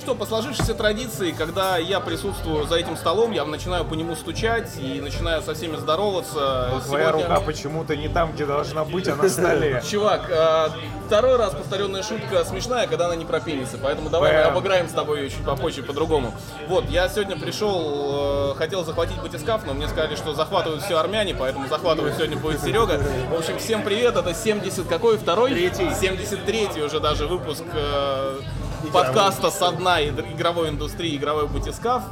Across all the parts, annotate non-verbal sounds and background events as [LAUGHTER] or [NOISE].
Ну что, по сложившейся традиции, когда я присутствую за этим столом, я начинаю по нему стучать и начинаю со всеми здороваться. Твоя Сегодня- рука почему-то не там, где должна быть, а на [LAUGHS] столе. Чувак, а, второй раз повторенная шутка смешная, когда она не про пенисы, поэтому давай мы обыграем с тобой ее чуть попозже, по-другому. Вот, я сегодня пришел, э, хотел захватить батискаф, но мне сказали, что захватывают все армяне, поэтому захватывать сегодня будет Серега. В общем, всем привет, это 70 какой второй? Третий. 73 уже даже выпуск э, подкаста со дна игровой индустрии, игровой батискаф.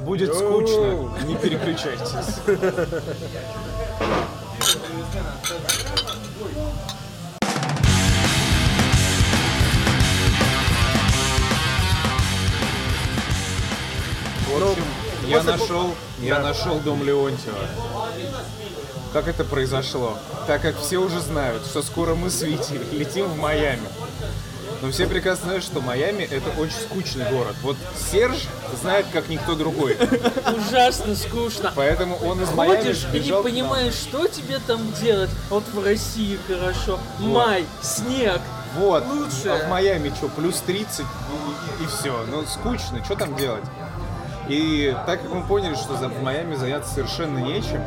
Будет скучно, не переключайтесь. В общем, я нашел, я нашел дом Леонтьева. Как это произошло? Так как все уже знают, что скоро мы с Витей летим в Майами. Но все прекрасно знают, что Майами это очень скучный город. Вот Серж знает, как никто другой. Ужасно скучно. Поэтому он из Майами Ходишь и не сбежал к нам. понимаешь, что тебе там делать. Вот в России хорошо. Май, снег. Вот. Лучше. А в Майами что, плюс 30 и, все. Ну, скучно, что там делать? И так как мы поняли, что за- в Майами заняться совершенно нечем,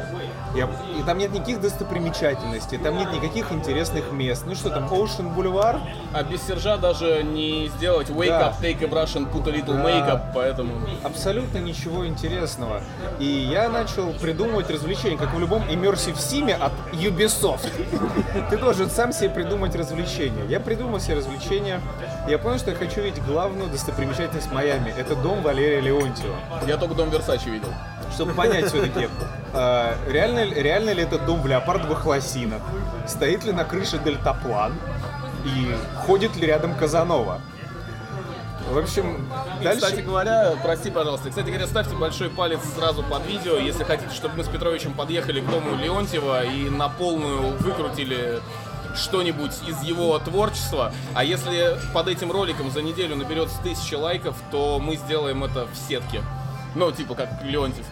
я- и там нет никаких достопримечательностей, там нет никаких интересных мест. Ну что там, Ocean Boulevard? А без Сержа даже не сделать wake Да. up, take a brush and put a little Да. makeup, поэтому... Абсолютно ничего интересного. И я начал придумывать развлечения, как в любом immersive симе от Ubisoft. [LAUGHS] Ты должен сам себе придумать развлечения. Я придумал себе развлечения. Я понял, что я хочу видеть главную достопримечательность Майами. Это дом Валерия Леонтьева. Я только дом Версачи видел. Чтобы понять все-таки, реально, ли- реально ли этот дом в леопардовых лосинах, стоит ли на крыше дельтаплан и ходит ли рядом Казанова. В общем, И, дальше... кстати говоря, прости, пожалуйста, кстати говоря, ставьте большой палец сразу под видео, если хотите, чтобы мы с Петровичем подъехали к дому Леонтьева и на полную выкрутили что-нибудь из его творчества. А если под этим роликом за неделю наберется тысяча лайков, то мы сделаем это в сетке. Ну, типа как Леонтьев.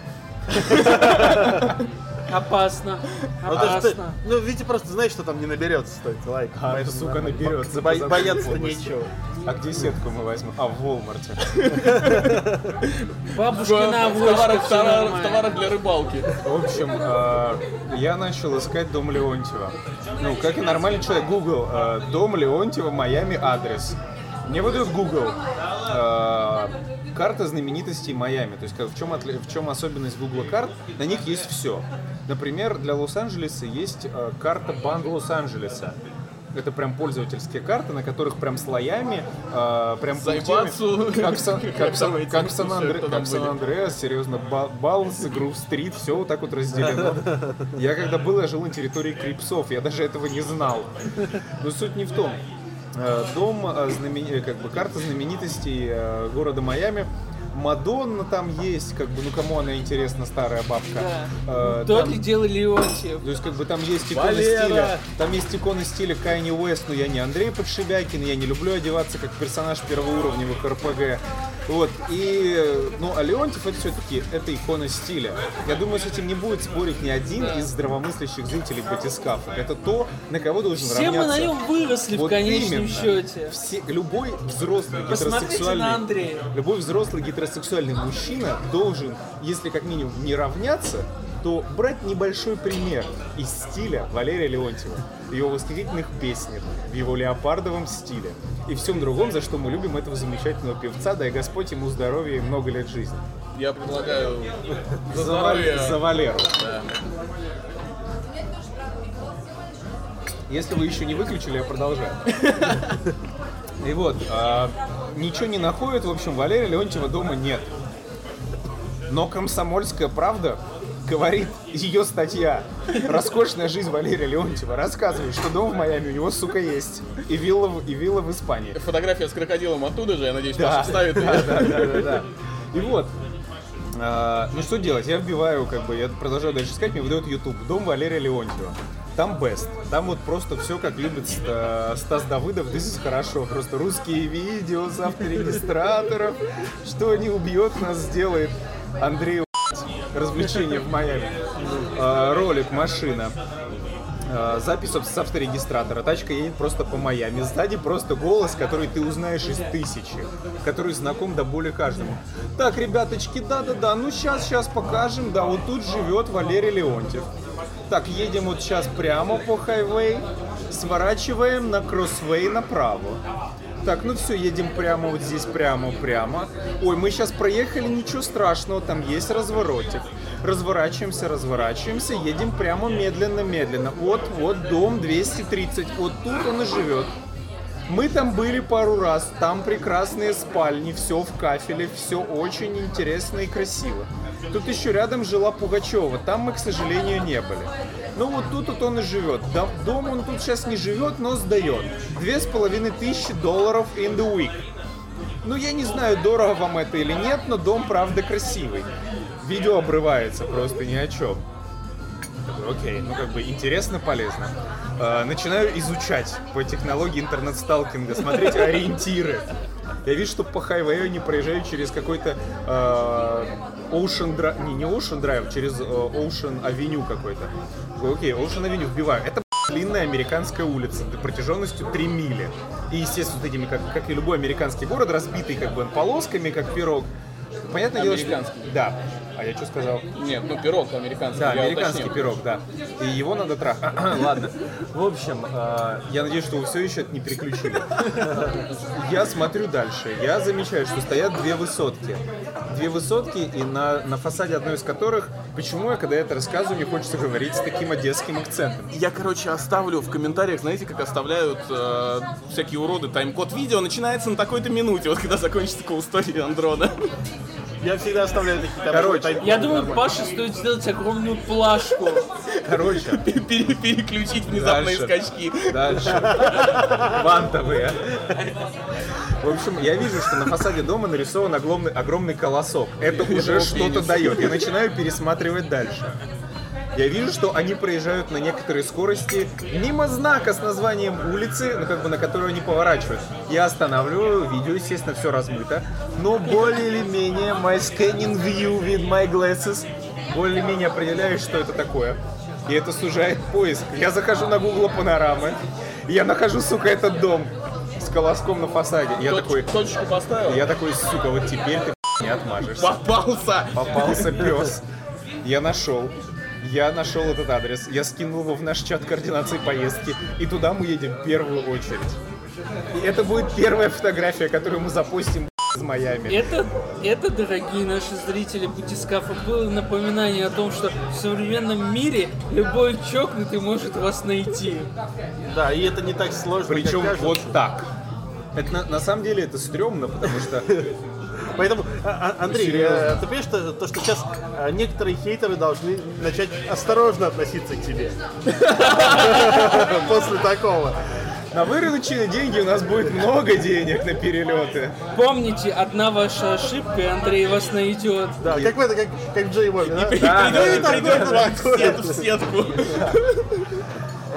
Опасно. Ну, Опасно. ну, Витя просто знает, что там не наберется стоит лайк. А, поэтому сука, наберется. Бояться-то нечего. А где сетку мы возьмем? А, в Волмарте. [LAUGHS] Бабушки В, товарах, для рыбалки. В общем, э, я начал искать дом Леонтьева. Ну, как и нормальный человек, Google, э, дом Леонтьева, Майами, адрес. Мне выдает Google э, карта знаменитостей Майами. То есть в чем, отли- в чем особенность Google карт? На них есть все. Например, для Лос-Анджелеса есть э, карта банд Лос-Анджелеса. Это прям пользовательские карты, на которых прям слоями, э, прям пунктирами, как, в Сан- [LAUGHS] как, Давайте, как в Сан-Андреас, серьезно, Ба- Баланс, Грув Стрит, все вот так вот разделено. Я когда был, я жил на территории Крипсов, я даже этого не знал. Но суть не в том. Э, Дом, э, знамени- э, как бы карта знаменитостей города Майами. Мадонна там есть, как бы, ну кому она интересна, старая бабка. Э, То там- ли дело Леонтьев. то есть, как бы там есть иконы Валера! стиля. Там есть иконы стиля Кайни Уэст, но я не Андрей Подшибякин, я не люблю одеваться как персонаж первоуровневых РПГ. Вот, и, ну, а Леонтьев это все-таки, это икона стиля. Я думаю, с этим не будет спорить ни один из здравомыслящих зрителей батискафа. Это то, на кого должен Все мы равняться. на нем выросли в Вот конечном именно. счете. Все, любой взрослый Посмотрите гетеросексуальный, на Андрея. любой взрослый гетеросексуальный мужчина должен, если как минимум не равняться, то брать небольшой пример из стиля Валерия Леонтьева, в его восхитительных песнях, в его леопардовом стиле и всем другом, за что мы любим этого замечательного певца, дай Господь ему здоровья и много лет жизни. Я предлагаю [LAUGHS] за здоровье. за Валеру. Да. Если вы еще не выключили, я продолжаю. [LAUGHS] И вот, а, ничего не находит, в общем, Валерия Леонтьева дома нет. Но «Комсомольская правда» говорит ее статья «Роскошная жизнь Валерия Леонтьева» рассказывает, что дом в Майами у него, сука, есть. И вилла, в- и вилла в Испании. Фотография с крокодилом оттуда же, я надеюсь, Да, Паша вставит да, ее. да, да, да, да. И вот, а, ну что делать? Я вбиваю, как бы, я продолжаю дальше искать, мне выдает YouTube. Дом Валерия Леонтьева. Там best. Там вот просто все, как любит Ста- Стас Давыдов, здесь хорошо. Просто русские видео с авторегистраторов. Что не убьет нас, сделает Андрей развлечение в Майами. А, Ролик, машина. Э, Запись с авторегистратора. Тачка едет просто по Майами. Сзади просто голос, который ты узнаешь из тысячи. Который знаком до боли каждому. Так, ребяточки, да-да-да, ну сейчас, сейчас покажем. Да, вот тут живет Валерий Леонтьев. Так, едем вот сейчас прямо по хайвей. Сворачиваем на кроссвей направо. Так, ну все, едем прямо вот здесь, прямо-прямо. Ой, мы сейчас проехали, ничего страшного, там есть разворотик. Разворачиваемся, разворачиваемся, едем прямо медленно-медленно. Вот, вот дом 230, вот тут он и живет. Мы там были пару раз, там прекрасные спальни, все в кафеле, все очень интересно и красиво. Тут еще рядом жила Пугачева, там мы, к сожалению, не были. Ну вот тут вот он и живет. Дом, он тут сейчас не живет, но сдает. Две с половиной тысячи долларов in the week. Ну я не знаю, дорого вам это или нет, но дом правда красивый. Видео обрывается просто ни о чем. Окей, ну как бы интересно, полезно. Э, начинаю изучать по технологии интернет-сталкинга, смотреть ориентиры. Я вижу, что по хайвею не проезжаю через какой-то э, Ocean Drive, не, не Ocean Drive, через э, Ocean Avenue какой-то. Окей, Ocean Avenue вбиваю. Это длинная американская улица протяженностью 3 мили. И, естественно, вот этими, как, как и любой американский город, разбитый как бы полосками, как пирог. Понятное дело, что... Да. А я что сказал? Нет, ну пирог американский. Да, американский уточнил. пирог, да. И его надо трахать. [CLEARS THROAT] Ладно. В общем, э, я надеюсь, что вы все еще это не переключили. Я смотрю дальше. Я замечаю, что стоят две высотки. Две высотки, и на, на фасаде одной из которых... Почему я, когда я это рассказываю, мне хочется говорить с таким одесским акцентом? Я, короче, оставлю в комментариях, знаете, как оставляют э, всякие уроды тайм-код видео, начинается на такой-то минуте, вот когда закончится cool story Андрона. Я всегда оставляю такие Короче, Я думаю, Паше стоит сделать огромную плашку. Короче, [LAUGHS] Пере- Переключить внезапные Дальше. скачки. Дальше. Вантовые. В общем, я вижу, что на фасаде дома нарисован огромный, огромный колосок. Это уже что-то дает. Я начинаю пересматривать дальше. Я вижу, что они проезжают на некоторой скорости мимо знака с названием улицы, ну как бы на которую они поворачивают. Я останавливаю, видео, естественно, все размыто, но более или менее my scanning view with my glasses более-менее определяю, что это такое. И это сужает поиск. Я захожу на Google панорамы, я нахожу, сука, этот дом с колоском на фасаде. Я Точ- такой, Точку поставил? я такой, сука, вот теперь ты [LAUGHS] не отмажешься. Попался! Попался пес. Я нашел. Я нашел этот адрес. Я скинул его в наш чат координации поездки. И туда мы едем в первую очередь. И это будет первая фотография, которую мы запустим из Майами. Это, это, дорогие наши зрители Путискафа, было напоминание о том, что в современном мире любой чокнутый может вас найти. Да, и это не так сложно, Причем вот так. Это на, на самом деле это стрёмно, потому что Поэтому, а- а- Андрей, Серьезно? э, ты понимаешь, что, то, что сейчас э, некоторые хейтеры должны начать осторожно относиться к тебе? После такого. на вырученные деньги у нас будет много денег на перелеты. Помните, одна ваша ошибка, и Андрей вас найдет. Да, как в это, как, как Джей Бобби, да? Да, да, в сет- в сетку.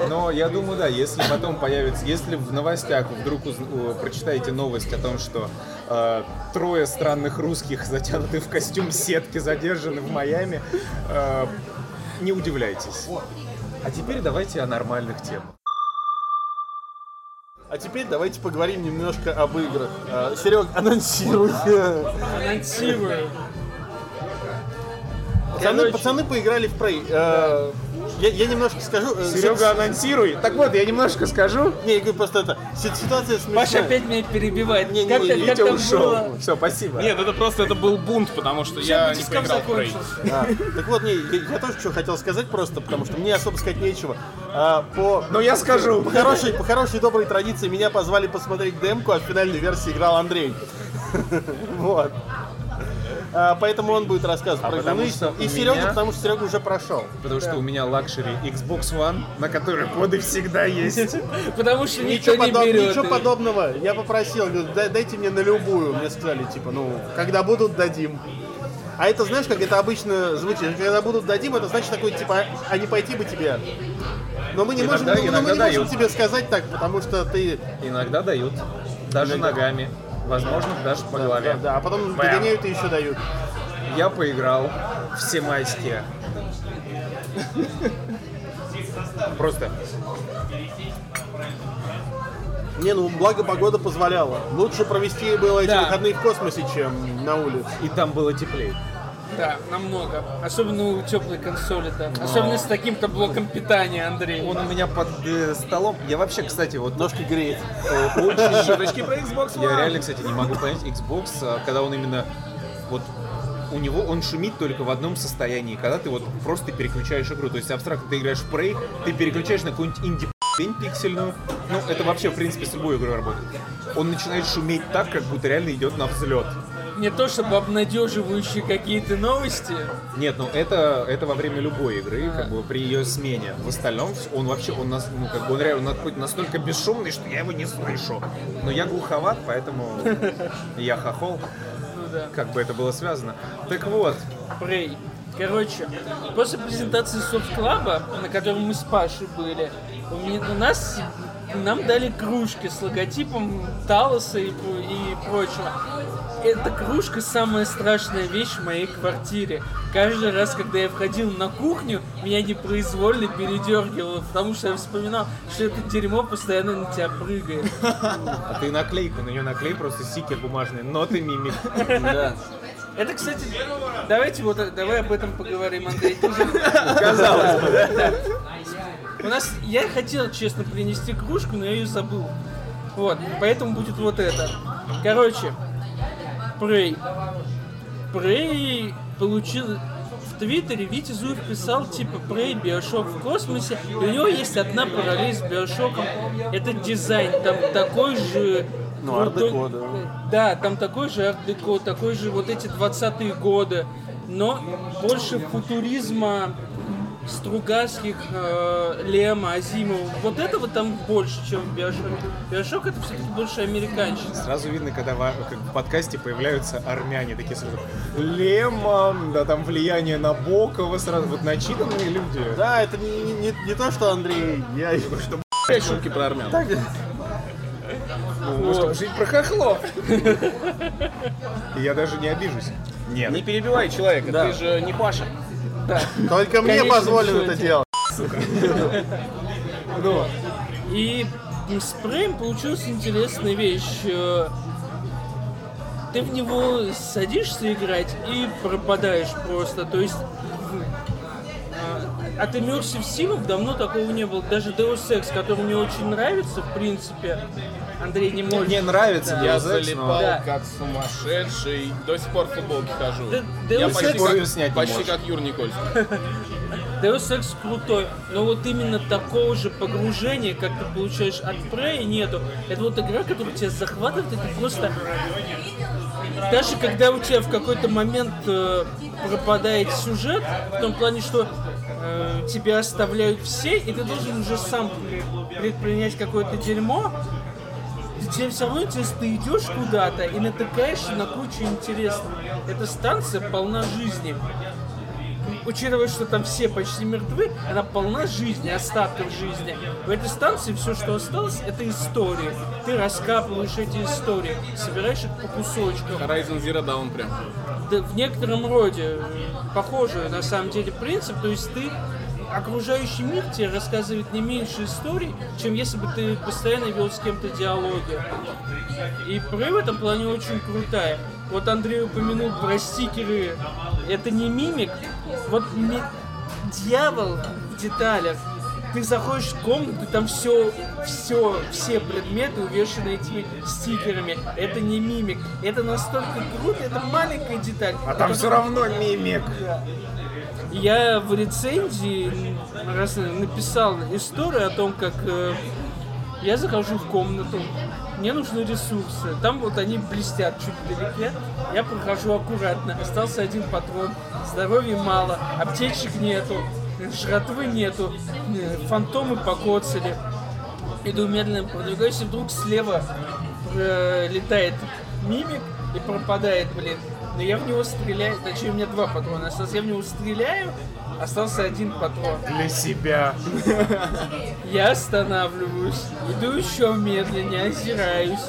Но я думаю, да, если потом появится, если в новостях вдруг уз- у- прочитаете новость о том, что э, трое странных русских, затянуты в костюм сетки, задержаны в Майами, э, не удивляйтесь. А теперь давайте о нормальных темах. А теперь давайте поговорим немножко об играх. Серег, анонсируй. Анонсирую. Пацаны, пацаны поиграли в Prey. Я, я немножко скажу. э, Серега, анонсируй. Так вот, я немножко скажу. Не, я говорю просто это. си- Ситуация смешная. Паша опять меня перебивает. Не, не, как, не, как Витя ушел. было? Все, спасибо. Нет, это просто это был бунт, потому что я не поиграл в. А, так вот, не, я, я тоже что хотел сказать просто, потому что мне особо сказать нечего. А, по, Но я скажу. по хорошей, по хорошей доброй традиции меня позвали посмотреть демку, а в финальной версии играл Андрей. [LAUGHS] Вот. А, поэтому он будет рассказывать А про что И Серега, меня- потому что Серега уже прошел. Потому что у меня luxury Xbox One, на который коды всегда есть. [LAUGHS] Потому что никто Ничего, не берет. ничего подобного. Я попросил, говорю, «Дай- дайте мне на любую. Мне сказали, типа, ну, когда будут, дадим. А это, знаешь, как это обычно звучит? Когда будут, дадим, это значит такой, типа, а не пойти бы тебе. Но мы не Иногда- можем, ну, иногда мы не можем тебе сказать так, потому что ты... Иногда дают. Даже Иногда. ногами. Возможно, даже по Да, голове. да, да, а потом Бэм. догоняют и еще дают. Я поиграл все майские. Просто Не, ну благо погода позволяла. Лучше провести было эти Да. выходные в космосе, чем на улице. и там было теплее. Да, намного. Особенно у теплой консоли, да. Особенно с таким-то блоком питания, Андрей. Он у меня под э, столом. Я вообще, кстати, вот Ножки греет. э, очень Шуточки про Xbox One. Я реально, кстати, не могу понять Xbox, а, когда он именно вот у него он шумит только в одном состоянии, когда ты вот просто переключаешь игру. То есть абстрактно ты играешь в Prey, ты переключаешь на какую-нибудь инди пиксельную. Ну, это вообще, в принципе, с любой игрой работает. Он начинает шуметь так, как будто реально идет на взлет. Не то чтобы обнадеживающие какие-то новости. Нет, ну это, это во время любой игры, как бы при ее смене. В остальном он вообще, он, нас, ну, как бы он реально настолько бесшумный, что я его не слышу. Но я глуховат, поэтому [LAUGHS] я хохол. Ну да. Как бы это было связано. Так вот, Prey. Короче, после презентации Soft Club, на котором мы с Пашей были, у, меня, у нас нам дали кружки с логотипом Талоса и, и прочего. Эта кружка самая страшная вещь в моей квартире. Каждый раз, когда я входил на кухню, меня непроизвольно передергивало, потому что я вспоминал, что это дерьмо постоянно на тебя прыгает. а ты наклейку, на нее наклей просто стикер бумажный, ноты мимик. Да. Это, кстати, давайте вот давай об этом поговорим, Андрей. Ты Казалось бы, да? У нас, я хотел, честно, принести кружку, но я ее забыл. Вот, поэтому будет вот это. Короче, Prey. Prey получил в Твиттере Витя Зуев писал типа Prey, Биошок в космосе. И у него есть одна параллель с Биошоком. Это дизайн. Там такой же... Ну, ар-деко, да. Да, там такой же арт-деко, такой же вот эти 20-е годы. Но больше футуризма Стругацких, э, Лема, Азимова. Вот этого там больше, чем в Биошоке. Биошок это все-таки больше американщина. Сразу видно, когда в, как в подкасте появляются армяне, такие сразу Лемон, да там влияние на Бокова сразу, вот начитанные люди. Да, это не, не- не то, что Андрей. Я что [LAUGHS] Опять шутки про армян. Ну, чтобы жить про хохлов. И [LAUGHS] я даже не обижусь. Нет. Не перебивай человека, Да. ты же не Паша. Только мне позволено это делать. И с Prey получилась интересная вещь. Э, Ты в него садишься играть и пропадаешь просто. То есть э, от Immersive Sim давно такого не было. Даже Deus Ex, который мне очень нравится, в принципе, Андрей не может. Мне нравится Я Ex, но- залипал Да. как сумасшедший. До сих пор в футболке хожу. Да- Я почти, как, снять не почти можешь. как Юр Никольский. Deus Ex крутой, но вот именно такого же погружения, как ты получаешь от Prey, нету. Это вот игра, которая тебя захватывает, и ты просто... Даже когда у тебя в какой-то момент э, пропадает сюжет, в том плане, что э, тебя оставляют все, и ты должен уже сам предпринять какое-то дерьмо, тебе все равно интересно, ты идешь куда-то и натыкаешься на кучу интересного. Эта станция полна жизни учитывая, что там все почти мертвы, она полна жизни, остатков жизни. В этой станции все, что осталось, это истории. Ты раскапываешь эти истории, собираешь их по кусочкам. Horizon Zero Dawn прям. Да, в некотором роде э, похожий на самом деле принцип, то есть ты окружающий мир тебе рассказывает не меньше историй, чем если бы ты постоянно вел с кем-то диалоги. И Prey в этом плане очень крутая. Вот Андрей упомянул про стикеры. Это не мимик. Вот ми- дьявол в деталях. Ты заходишь в комнату, там все, все, все предметы увешаны этими стикерами. Это не мимик. Это настолько круто, это маленькая деталь. А там все равно мимик. Я в рецензии раз написал историю о том, как э, я захожу в комнату, мне нужны ресурсы. Там вот они блестят чуть вдалеке. Я прохожу аккуратно. Остался один патрон. Здоровья мало. Аптечек нету. Жратвы нету. э, Фантомы покоцали. Иду медленно продвигаюсь, и вдруг слева летает мимик и пропадает, блин. Но я в него стреляю, точнее у меня два патрона осталось, я в него стреляю, остался один патрон. Для себя. [LAUGHS] Я останавливаюсь, иду еще медленнее, озираюсь,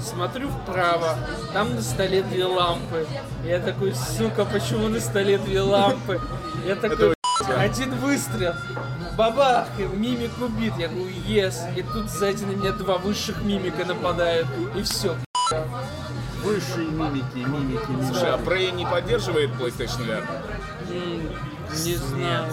смотрю вправо, там на столе две лампы. Я такой, сука, почему на столе две лампы? Я такой. Один выстрел. Бабах, мимик убит. Я говорю, yes. И тут сзади на меня два высших мимика нападают. И все. Высшие мимики, мимики, мимики. Слушай, а Prey не поддерживает PlayStation VR? Не знаю.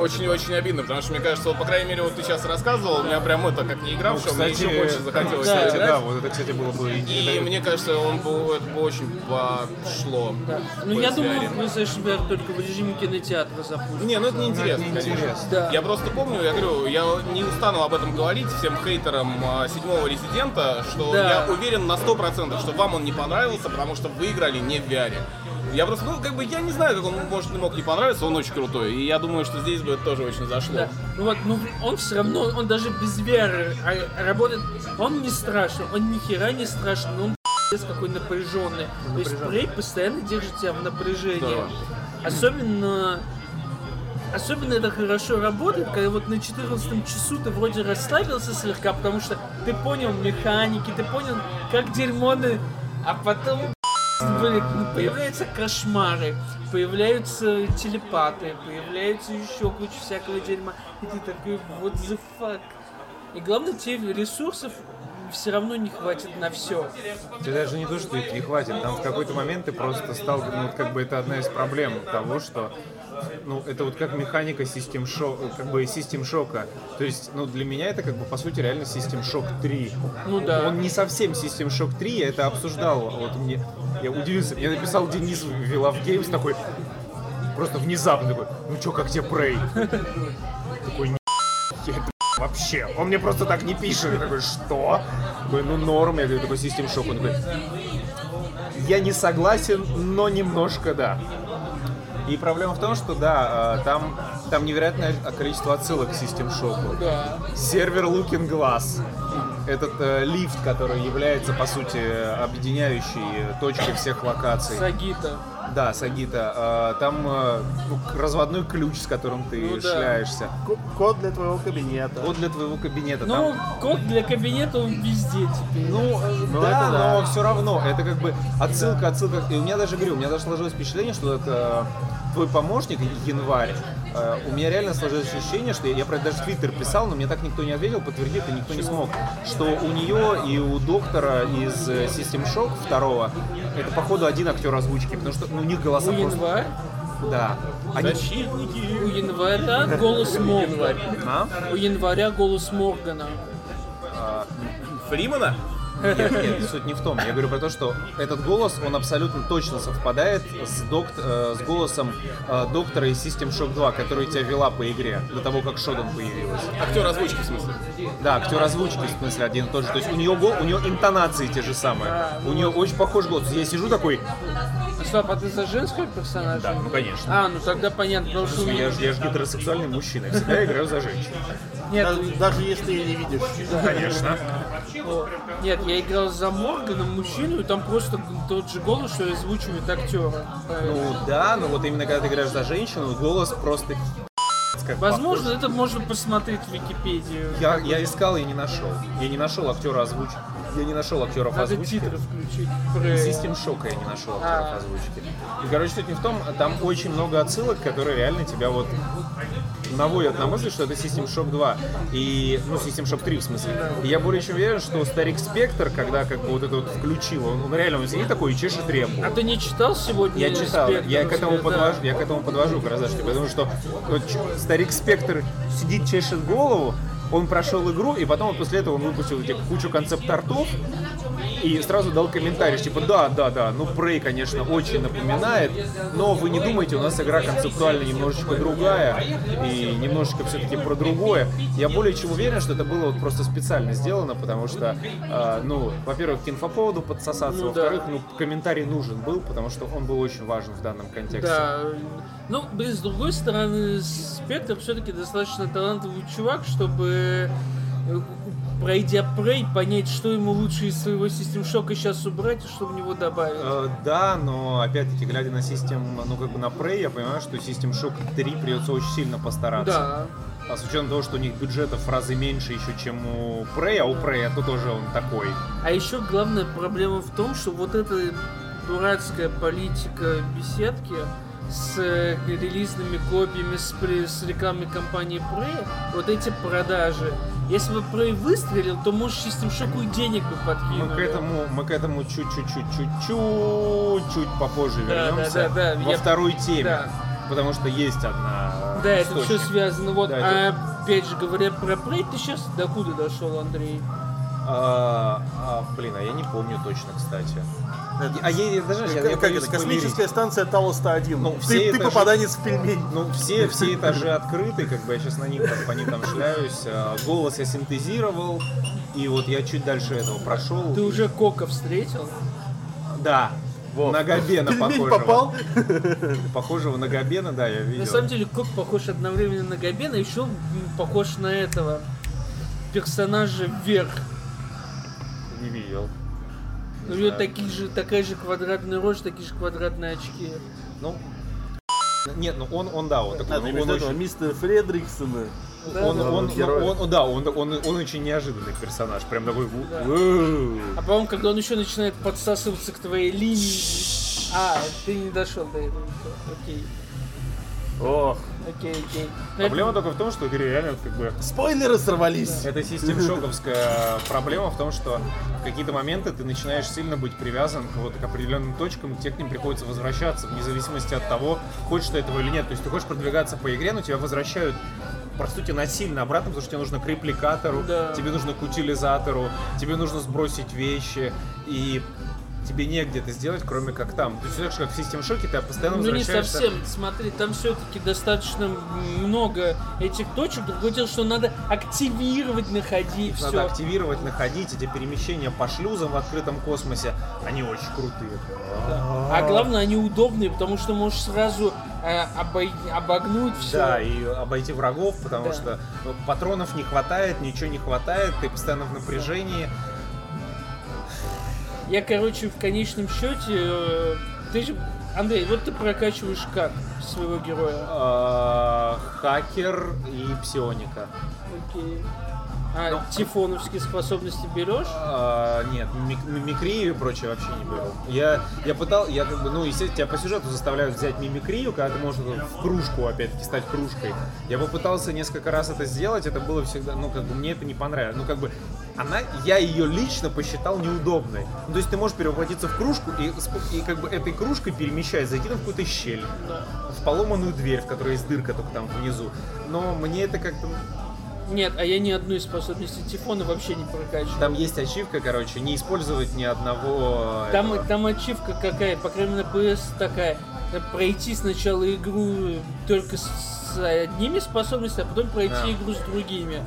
Очень-очень обидно, потому что, мне кажется, вот, по крайней мере, вот ты сейчас рассказывал, у меня прям это, как не игравшего, мне еще больше захотелось да, Кстати, играть. да, вот это, кстати, было бы И интересно. мне кажется, он бы, это бы очень пошло. Да. Ну, я думаю, PlayStation VR только в режиме кинотеатра запустят. Не, ну это неинтересно, это конечно. неинтересно. Да. Я просто помню, я говорю, я не устану об этом говорить всем хейтерам а, седьмого резидента, что Да. я уверен на 100%, что вам он не понравился, потому что вы играли не в VR. Я просто, ну, как бы, я не знаю, как он может не мог не понравиться, он очень крутой. И я думаю, что здесь бы это тоже очень зашло. Да. Ну вот, ну он все равно, он даже без веры а, работает. Он не страшный, он ни хера не страшный, но он пиздец какой напряженный. То есть плей постоянно держит тебя в напряжении. Здорово. Особенно Особенно это хорошо работает, когда вот на 14 часу ты вроде расслабился слегка, потому что ты понял механики, ты понял, как дерьмо, на- а потом ну, появляются кошмары, появляются телепаты, появляются еще куча всякого дерьма, и ты такой, вот the fuck. И главное, тебе ресурсов все равно не хватит на все. Тебе даже не то, что их не хватит, там в какой-то момент ты просто стал, ну, как бы это одна из проблем того, что ну, это вот как механика систем шока, как бы систем шока. То есть, ну, для меня это как бы, по сути, реально систем шок 3. Ну да. Он не совсем систем шок 3, я это обсуждал. Вот мне, я удивился, мне написал Денис Вилав Геймс такой, просто внезапно такой, ну чё, как тебе Prey? Такой, «Не, вообще. Он мне просто так не пишет. Я такой, что? Такой, ну норм, я говорю, такой систем шок. Он такой, я не согласен, но немножко да. И проблема в том, что да, э, там, там невероятное количество отсылок к систем шоку. Да. Сервер Looking Glass. Этот э, лифт, который является, по сути, объединяющей точкой всех локаций. Сагита. Да, Сагита. Э, там э, ну, разводной ключ, с которым ты Ну да. шляешься. К- Код для твоего кабинета. Вот для твоего кабинета. Ну, там код для кабинета он везде теперь. Ну, Ну, да, это да. но все равно, это как бы отсылка, отсылка. И у меня даже, говорю, у меня даже сложилось впечатление, что это э, твой помощник, Январь, э, у меня реально сложилось ощущение, что я, я про это даже в Твиттер писал, но мне так никто не ответил, подтвердить это никто не смог, что у нее и у доктора из э, System Shock второго, это походу один актер озвучки, потому что ну, у них голоса У просто... январь, Да. Они... у января голос Моргана. А? У января голос Моргана. Фримана? Нет, нет, суть не в том. Я говорю про то, что этот голос, он абсолютно точно совпадает с, докт- э, с голосом э, доктора из System Shock 2, который тебя вела по игре, до того, как Шодон появилась. Актер озвучки, в смысле. Да, актер озвучки, в смысле, один и тот же. То есть у нее, у нее интонации те же самые. У нее очень похож голос. Я сижу такой, Стоп, а ты за женского персонажа? да, ну конечно. А, ну тогда понятно, потому что... Я я же гетеросексуальный мужчина, я всегда играю за женщин. Нет, Даже, даже если ты ее не видишь. Конечно. нет, я играл за Морганом, мужчину, и там просто тот же голос, что озвучивает актера. Ну да, но вот именно когда ты играешь за женщину, голос просто как Возможно, похож. это можно посмотреть в Википедии. Я, я искал и не нашел. Я не нашел актера озвучки. Я не нашел актеров Надо озвучки. титры включить. Систем шока я не нашел актеров А. озвучки. И, короче, суть не в том, там очень много отсылок, которые реально тебя вот наводят на мысль, что это System Shock 2. И, ну, System Shock 3 в смысле. И я более чем уверен, что Старик Спектр, когда как бы вот это вот включил, он, он реально он сидит такой и чешет репу. А ты не читал сегодня? Я читал, «Спектр» я к этому да? подвожу, я к этому подвожу как раз, что потому что вот старик Спектр сидит, чешет голову, он прошел игру, и потом после этого он выпустил эти кучу концепт-артов и сразу дал комментарий, типа, да, да, да, ну Prey, конечно, очень напоминает, но вы не думайте, у нас игра концептуально немножечко другая и немножечко все-таки про другое. Я более чем уверен, что это было вот просто специально сделано, потому что, э, ну, во-первых, к инфоповоду подсосаться, Ну да. во-вторых, ну, комментарий нужен был, потому что он был очень важен в данном контексте. Да. Ну, блин, с другой стороны, Спектр все-таки достаточно талантливый чувак, чтобы э, пройдя Prey, понять, что ему лучше из своего систем шока сейчас убрать и что в него добавить. Э, да, но опять-таки, глядя на систем, ну как бы на Prey, я понимаю, что System Shock 3 придется очень сильно постараться. Да. А с учетом того, что у них бюджета в разы меньше еще, чем у Prey, а у Prey то тоже он такой. А еще главная проблема в том, что вот эта дурацкая политика беседки, с э, релизными копиями, с, с рекламной кампании Prey, вот эти продажи, если бы Prey выстрелил, то, может, System Shock и денег бы подкинули. Мы к этому, мы к этому чуть-чуть-чуть-чуть-чуть попозже Да, вернемся. да, да, да, Во я- второй теме. да. Потому что есть одна Да, это все источник. связано. Вот, Да, а, опять же говоря про Prey, ты сейчас докуда дошел, Андрей? А, а, блин, а я не помню точно, кстати. А я, я даже я, я Как это? Космическая станция Талоста-1. Ну, все ты, ты этажи- попаданец в пельмень. Ну, все, все этажи открыты, как бы я сейчас на них так, по ним там шляюсь. А, Голос я синтезировал, и вот я чуть дальше этого прошел. Ты уже Кока встретил? Да, на Габена похожего. попал. Похожего на Габена, да, я видел. На самом деле Кок похож одновременно на Габена, еще похож на этого персонажа вверх. Не видел. У него такие же, такая же квадратная рожа, такие же квадратные очки. Ну, нет, ну он, он, да, он такой, Надо он, иметь он этого очень- мистера Фредриксона. Да, он, да, он, да. Герой. он- он- да, он, он, он очень неожиданный персонаж, прям такой. Да. А по-моему, когда он еще начинает подсасываться к твоей линии. А, ты не дошел до этого. Окей. Ох. Окей, окей. Проблема только в том, что говорю, реально как бы Спойлеры сорвались. Это систем-шоковская проблема в том, что в какие-то моменты ты начинаешь сильно быть привязан к, вот, к определенным точкам, и тебе к ним приходится возвращаться, вне зависимости от того, хочешь ты этого или нет. То есть ты хочешь продвигаться по игре, но тебя возвращают по сути, насильно обратно, потому что тебе нужно к репликатору, Да. тебе нужно к утилизатору, тебе нужно сбросить вещи, и тебе негде это сделать, кроме как там. То есть так же, как в System Shock, ты постоянно Ну не совсем, смотри, там все-таки достаточно много этих точек. Другое дело, что надо активировать, находить Надо все. активировать, находить эти перемещения по шлюзам в открытом космосе. Они очень крутые. А главное, они удобные, потому что можешь сразу э, обой- обогнуть все. Да, и обойти врагов, потому Да. что патронов не хватает, ничего не хватает, ты постоянно в напряжении. Я, короче, в конечном счете, э, ты же, Андрей, вот ты прокачиваешь как своего героя? А, Хакер и псионика. Окей. А тифоновские способности берешь? А, нет, мик- мимикрию и прочее вообще не беру. Я, я пытал, я как бы, ну, естественно, тебя по сюжету заставляют взять мимикрию, когда ты можешь в кружку, опять-таки, стать кружкой. Я попытался несколько раз это сделать, это было всегда, ну, как бы, мне это не понравилось. Ну, как бы, она, я ее лично посчитал неудобной. Ну, то есть ты можешь перевоплотиться в кружку и, и как бы этой кружкой перемещаясь, зайти на какую-то щель, в поломанную дверь, в которой есть дырка только там внизу. Но мне это как-то... Нет, а я ни одной способности Тифона вообще не прокачиваю. Там есть ачивка, короче, не использовать ни одного... Там, этого. там ачивка какая, по крайней мере, на PS такая. Пройти сначала игру только с, одними способностями, а потом пройти Да. игру с другими.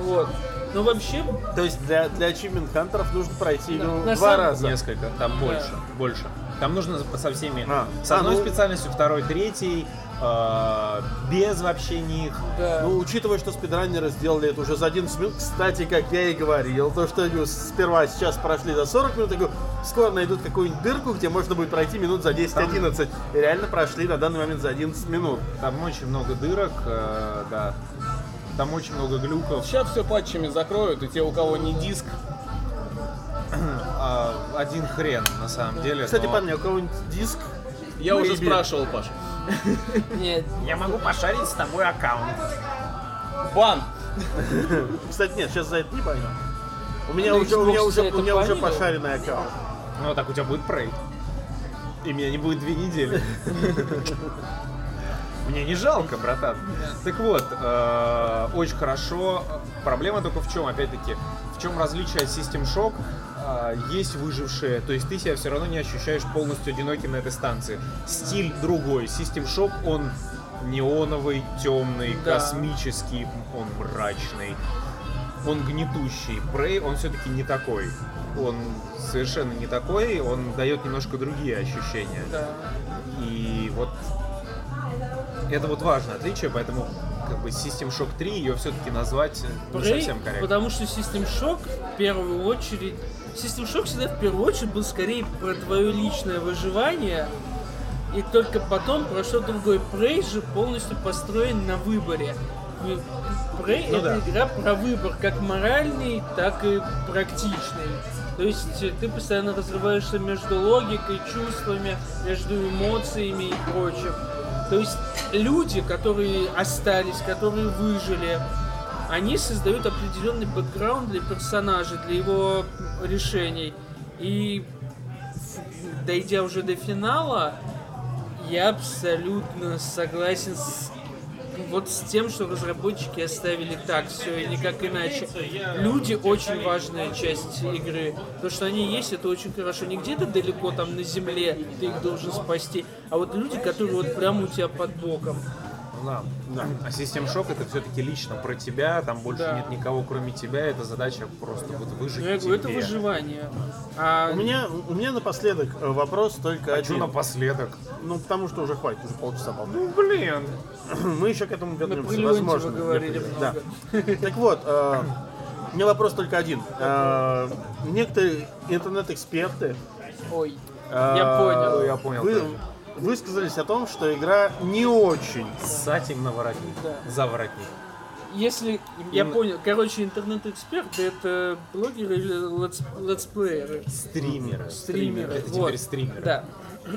Вот. Но вообще, То есть для, для Achievement хантеров нужно пройти Да, игру на два самом- раза. Несколько, там больше, больше. Там нужно со всеми, А. с одной А, ну- специальностью, второй, третьей, э, без вообще них. да. Ну, учитывая, что спидранеры сделали это уже за 11 минут, кстати, как я и говорил, то, что говорю, сперва сейчас прошли за 40 минут, я говорю, скоро найдут какую-нибудь дырку, где можно будет пройти минут за 10-11. И реально прошли на данный момент за 11 минут. Там очень много дырок, э, да. Там очень много глюков. Сейчас все патчами закроют, и те, у кого не диск, А, один хрен, на самом деле. Кстати, но- парни, а у кого-нибудь диск? я уже Maybe. спрашивал, Паш. Нет, Я могу пошарить с тобой аккаунт. Бан! Кстати, нет, сейчас за это не баню. У меня Ну, уже, у меня уже, у меня уже пошаренный аккаунт. Ну, так у тебя будет прейд. И меня не будет две недели. Мне не жалко, братан. Так вот, э, очень хорошо. Проблема только в чем, опять-таки, в чем различие от System Shock? Э, Есть выжившие, то есть ты себя все равно не ощущаешь полностью одиноким на этой станции. Стиль другой. System Shock, он неоновый, темный, Да. космический, он мрачный он гнетущий. Prey, он все-таки не такой. Он совершенно не такой, он дает немножко другие ощущения. да. И вот это вот важное отличие, поэтому как бы System Shock 3 ее все-таки назвать не Prey, совсем корректно. потому что System Shock в первую очередь... System Shock всегда в первую очередь был скорее про твое личное выживание, и только потом про что другое. Prey же полностью построен на выборе. Prey Ну это да. игра про выбор, как моральный, так и практичный. То есть э, ты постоянно разрываешься между логикой, чувствами, между эмоциями и прочим. То есть люди, которые остались, которые выжили, они создают определенный бэкграунд для персонажа, для его решений. И дойдя уже до финала, я абсолютно согласен с вот с тем, что разработчики оставили так все и никак иначе. Люди очень важная часть игры. То, что они есть, это очень хорошо. Не где-то далеко там на земле ты их должен спасти, а вот люди, которые вот прямо у тебя под боком. Да. А System Shock это все-таки лично про тебя, там больше Да. нет никого кроме тебя, это задача просто вот выжить Ну, я говорю, это выживание. А У меня, у меня напоследок э, вопрос только А что один. напоследок? Ну, потому что уже хватит, уже полчаса болтать. Ну, блин. [CLEARS THROAT] Мы еще к этому вернемся, возможно. говорили Да. много. [LAUGHS] Так вот, э, у меня вопрос только один. Э, некоторые интернет-эксперты Ой, э, Я понял. Я понял вы-. Высказались о том, что игра не очень. Ссать им на воротник. Да. За воротник. если я понял, короче, интернет-эксперты это блогеры или летс- летсплееры, Стримеры. стримеры. Это вот. теперь стримеры. Да.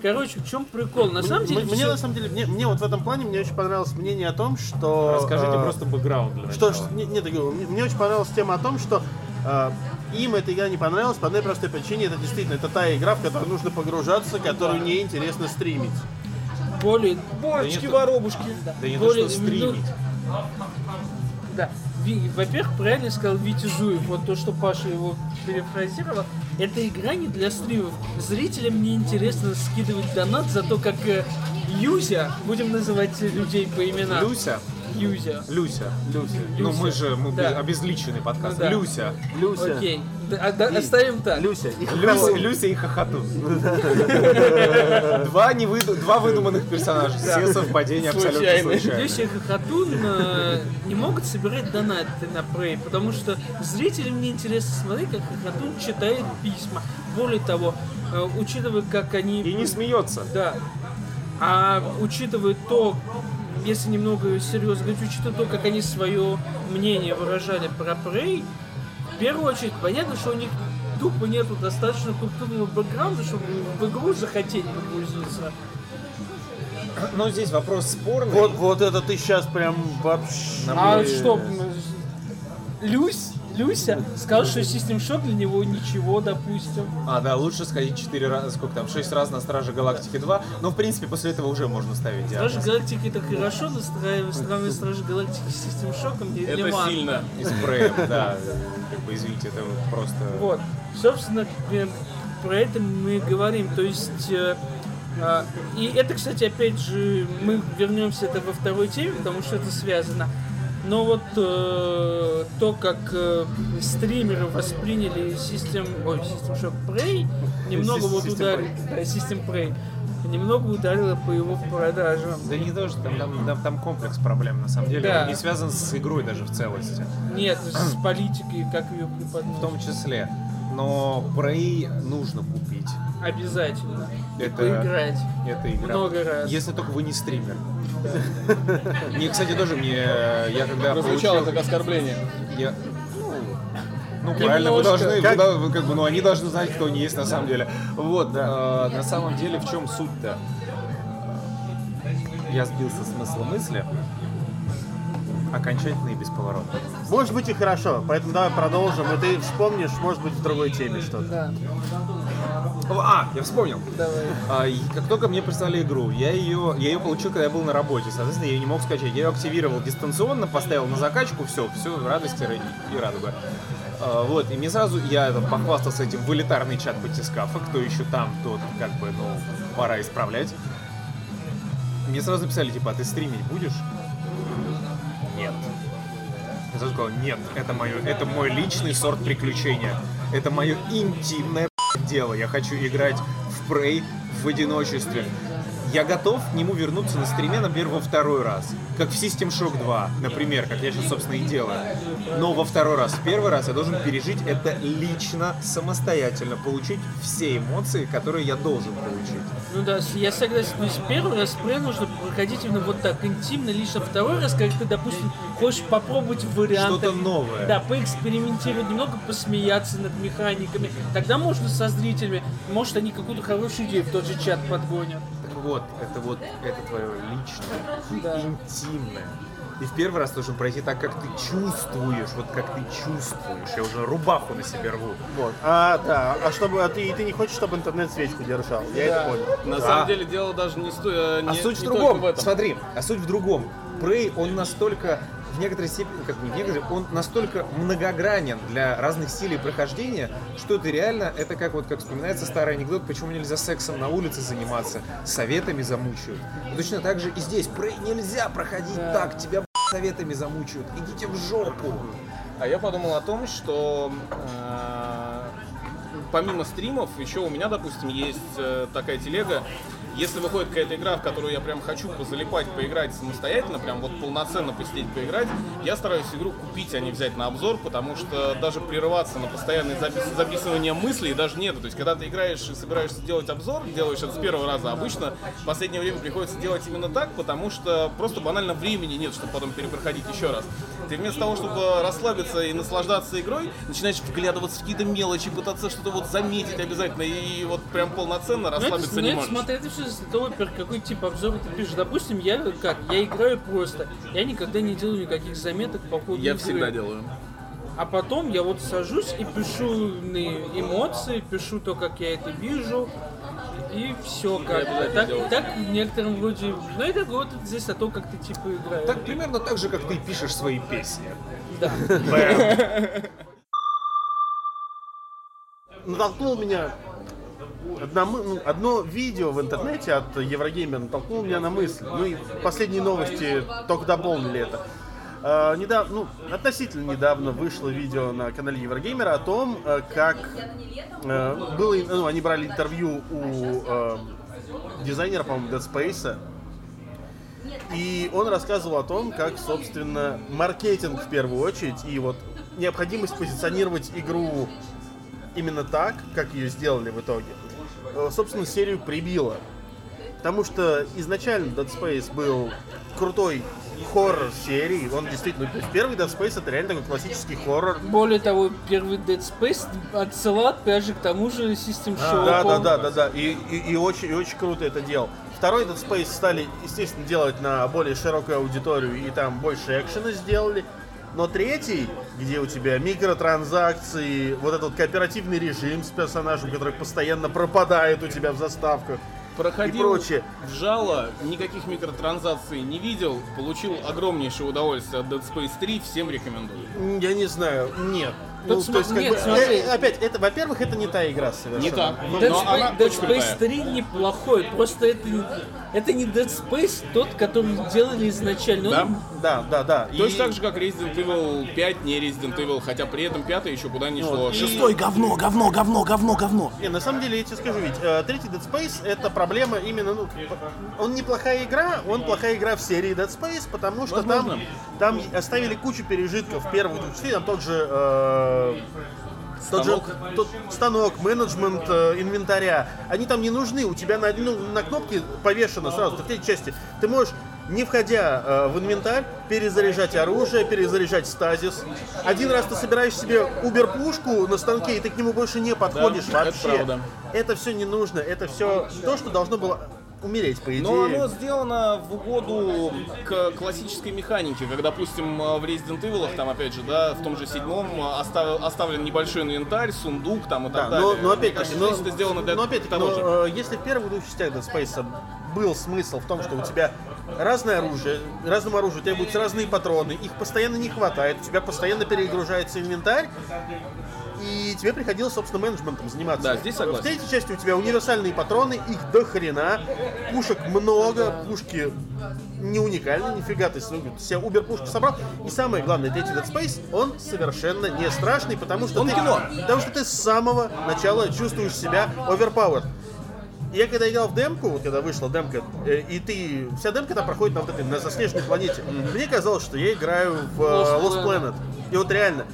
Короче, в чем прикол? На самом деле, мне всё- на самом деле, мне, мне вот в этом плане мне очень понравилось мнение о том, что... Расскажите э, просто бэкграунд для Что, что- не- нет, говорю, мне, мне очень понравилась тема о том, что э, им эта игра не понравилась по одной простой причине. Это действительно это та игра, в которую нужно погружаться, которую неинтересно стримить. более Борочки, нет, воробушки. Да не то, что стримить. ну, да. Во-первых, правильно сказал Витя Зуев, вот то, что Паша его перефразировал. Эта игра не для стримов. Зрителям не интересно скидывать донат за то, как э, Юзя, будем называть людей по именам. Люся. Юзя. Люся. Люся. Ну мы же мы Да. обезличенный подкаст. Ну да. Люся. Люся. Окей. Да, а- да, оставим так. Люся. И Люся. Люся и Хохотун. Два, невыду- два выдуманных персонажа. Все совпадения абсолютно Случайные. случайные. Люся и Хохотун э, не могут собирать донаты на Prey, потому что зрителям не интересно смотреть, как Хохотун читает письма. Более того, э, учитывая, как они... И не смеется. Да. А учитывая то, если немного серьезно говорить, учитывая то, как они свое мнение выражали про Prey, в первую очередь, понятно, что у них тупо нету достаточно культурного бэкграунда, чтобы в игру захотеть погрузиться. Но здесь вопрос спорный. Вот, вот это ты сейчас прям вообще... А что, Люсь, Люся сказал, что System Shock для него ничего, допустим. А, да, лучше сходить 4 раза, сколько там, 6 раз на Стражи Галактики 2. Но, в принципе, после этого уже можно ставить диагноз. Стражи Галактики это хорошо, странные Стражи Галактики с System Shock Это Лиман. сильно. И спреем, да. Как бы, извините, это просто... Вот. Собственно, э, про это мы говорим. То есть... э, а, И это, кстати, опять же, мы вернемся это во второй теме, потому что это связано. Но вот э, то, как э, стримеры восприняли System, ой, System Shock Prey, немного вот ударило, да, System Prey, немного ударило по его продажам. Да не то, что там, там, там- там комплекс проблем, на самом деле. Да. Он не связан с игрой даже в целости. Нет, с политикой, как ее В преподносят. том числе. Но Prey нужно купить. Обязательно. Это- поиграть. Это игра. Много раз. Если только вы не стример. Мне, кстати, тоже мне... Я когда Прозвучало как оскорбление. Я- Ну, правильно, вы должны, Как- вы бы, ну, они должны знать, кто они есть на самом деле. Вот, э, на самом деле, в чем суть-то? Я сбился с смысла мысли. Окончательно и бесповоротно. Может быть и хорошо, поэтому давай продолжим, и ты вспомнишь, может быть, в другой теме что-то. Да, А, я вспомнил. давай. А, как только мне прислали игру, я ее, я ее получил, когда я был на работе. Соответственно, я ее не мог скачать. Я ее активировал дистанционно, поставил на закачку, все, все, радость и, ра- и радуга. А, вот, и мне сразу, я там, похвастался этим в элитарный чат батискафа, кто еще там, тот, как бы, ну, пора исправлять. Мне сразу написали, типа, а ты стримить будешь? Я сказал, нет, это, мое, это мой личный сорт приключения. Это мое интимное дело. Я хочу играть в Prey в одиночестве. Я готов к нему вернуться на стриме, например, во второй раз. Как в System Shock 2, например, как я сейчас, собственно, и делаю. Но во второй раз. В первый раз я должен пережить это лично, самостоятельно, получить все эмоции, которые я должен получить. Ну да, я согласен. То есть первый раз спрей нужно проходить именно вот так интимно, а второй раз, когда ты, допустим, хочешь попробовать варианты. Что-то новое. Да, поэкспериментировать, немного посмеяться над механиками. Тогда можно со зрителями, может они какую-то хорошую идею в тот же чат подгонят. Вот, это вот, это твое личное, Да. интимное. И в первый раз должен пройти так, как ты чувствуешь, вот как ты чувствуешь. Я уже рубаху на себе рву. Вот. А, да, а чтобы а ты, и ты не хочешь, чтобы интернет свечку держал. Я это понял. На Да. самом деле дело даже не стоит. А суть в другом. Смотри, а суть в другом. Prey, он настолько в некоторой степени, как бы в некоторой, он настолько многогранен для разных стилей прохождения, что это реально, это как вот, как вспоминается старый анекдот, почему нельзя сексом на улице заниматься, советами замучают. И точно так же и здесь. Prey нельзя проходить так, тебя советами замучают. Идите в жопу. А я подумал о том, что э, помимо стримов, еще у меня, допустим, есть э, такая телега. Если выходит какая-то игра, в которую я прям хочу позалипать, поиграть самостоятельно, прям вот полноценно посидеть, поиграть, я стараюсь игру купить, а не взять на обзор, потому что даже прерываться на постоянное запис- записывание мыслей даже нет. То есть, когда ты играешь и собираешься делать обзор, делаешь это с первого раза, обычно в последнее время приходится делать именно так, потому что просто банально времени нет, чтобы потом перепроходить еще раз. Ты вместо того, чтобы расслабиться и наслаждаться игрой, начинаешь вглядываться в какие-то мелочи, пытаться что-то вот заметить обязательно, и вот прям полноценно Ну, это, расслабиться ну, не это, можешь. смотри, это все из-за того, во-первых, какой тип обзора ты пишешь. Допустим, я как, я играю просто. Я никогда не делаю никаких заметок по ходу Я игры. всегда делаю. А потом я вот сажусь и пишу на эмоции, пишу то, как я это вижу. И все как обязательно так, делаю. так в некотором вроде. Ну это вот здесь о том, как ты типа играешь. Так примерно так же, как ты пишешь свои песни. Да. [LAUGHS] натолкнул меня одна мы- ну, одно видео в интернете от Еврогеймера натолкнуло меня на мысль. Ну и последние новости только дополнили это. А, недавно, ну, относительно недавно вышло видео на канале Еврогеймера о том, э, как э, было, ну, они брали интервью у э, дизайнера, по-моему, Dead Space, и он рассказывал о том, как, собственно, маркетинг в первую очередь и вот необходимость позиционировать игру именно так, как ее сделали в итоге, э, собственно, серию прибило. Потому что изначально Dead Space был крутой хоррор серии. Он действительно, то есть первый Dead Space это реально такой классический хоррор. Более того, первый Dead Space отсылал опять же к тому же System Shock. Да, да, да, да, да. И, и, и очень, и очень круто это делал. Второй Dead Space стали, естественно, делать на более широкую аудиторию, и там больше экшена сделали. Но третий, где у тебя микротранзакции, вот этот вот кооперативный режим с персонажем, который постоянно пропадает у тебя в заставках, Проходил и прочее. в жало, никаких микротранзакций не видел, получил огромнейшее удовольствие от Dead Space 3, всем рекомендую. Я не знаю, нет. Тут Ну, то есть, нет, бы, смотри. э, опять, это, во-первых, это не та игра совершенно. Не та. Ну, Dead, Но Space, она Dead Space крутая. 3 неплохой, просто это, не- это не Dead Space тот, который делали изначально. Да? Он- Да, да, да. Точно И- так же, как Resident Evil 5, не Resident Evil, хотя при этом пятый еще куда шло. Вот, и- Шестой говно, говно, говно, говно, говно. Не, на самом деле, я тебе скажу, ведь э, третий Dead Space это проблема именно, ну, он неплохая игра, он плохая игра в серии Dead Space, потому что там, Возможно. там оставили кучу пережитков в первых двух частях, там тот же э, тот же Станок. тот станок, менеджмент э, инвентаря, они там не нужны, у тебя на, ну, на кнопке повешено сразу, в третьей части, ты можешь не входя э, в инвентарь, перезаряжать оружие, перезаряжать стазис. Один раз ты собираешь себе убер-пушку на станке, и ты к нему больше не подходишь это вообще. правда. Это все не нужно, это все то, что должно было умереть, по идее. Но оно сделано в угоду к классической механике, как, допустим, в Resident Evil, там, опять же, да, в том же седьмом остав- оставлен небольшой инвентарь, сундук там и Да, так но, далее. но опять-таки, Значит, но, это сделано для но опять-таки, того но, же. э, если в первых двух частях Dead Space был смысл в том, что у тебя разное оружие, разному оружию требуются разные патроны, их постоянно не хватает, у тебя постоянно перегружается инвентарь, и тебе приходилось, собственно, менеджментом заниматься. Да, здесь согласен. В третьей части у тебя универсальные патроны, их до хрена, пушек много, пушки не уникальны, нифига ты ну, ты себе убер-пушку собрал. И самое главное, третий Dead Space, он совершенно не страшный, потому что Он ты, кино. потому что ты с самого начала чувствуешь себя overpowered. Я когда играл в демку, вот когда вышла демка, э, и ты, вся демка там проходит на вот этой, на заснеженной планете, мне казалось, что я играю в э, Lost Lost Planet. Planet. И вот реально.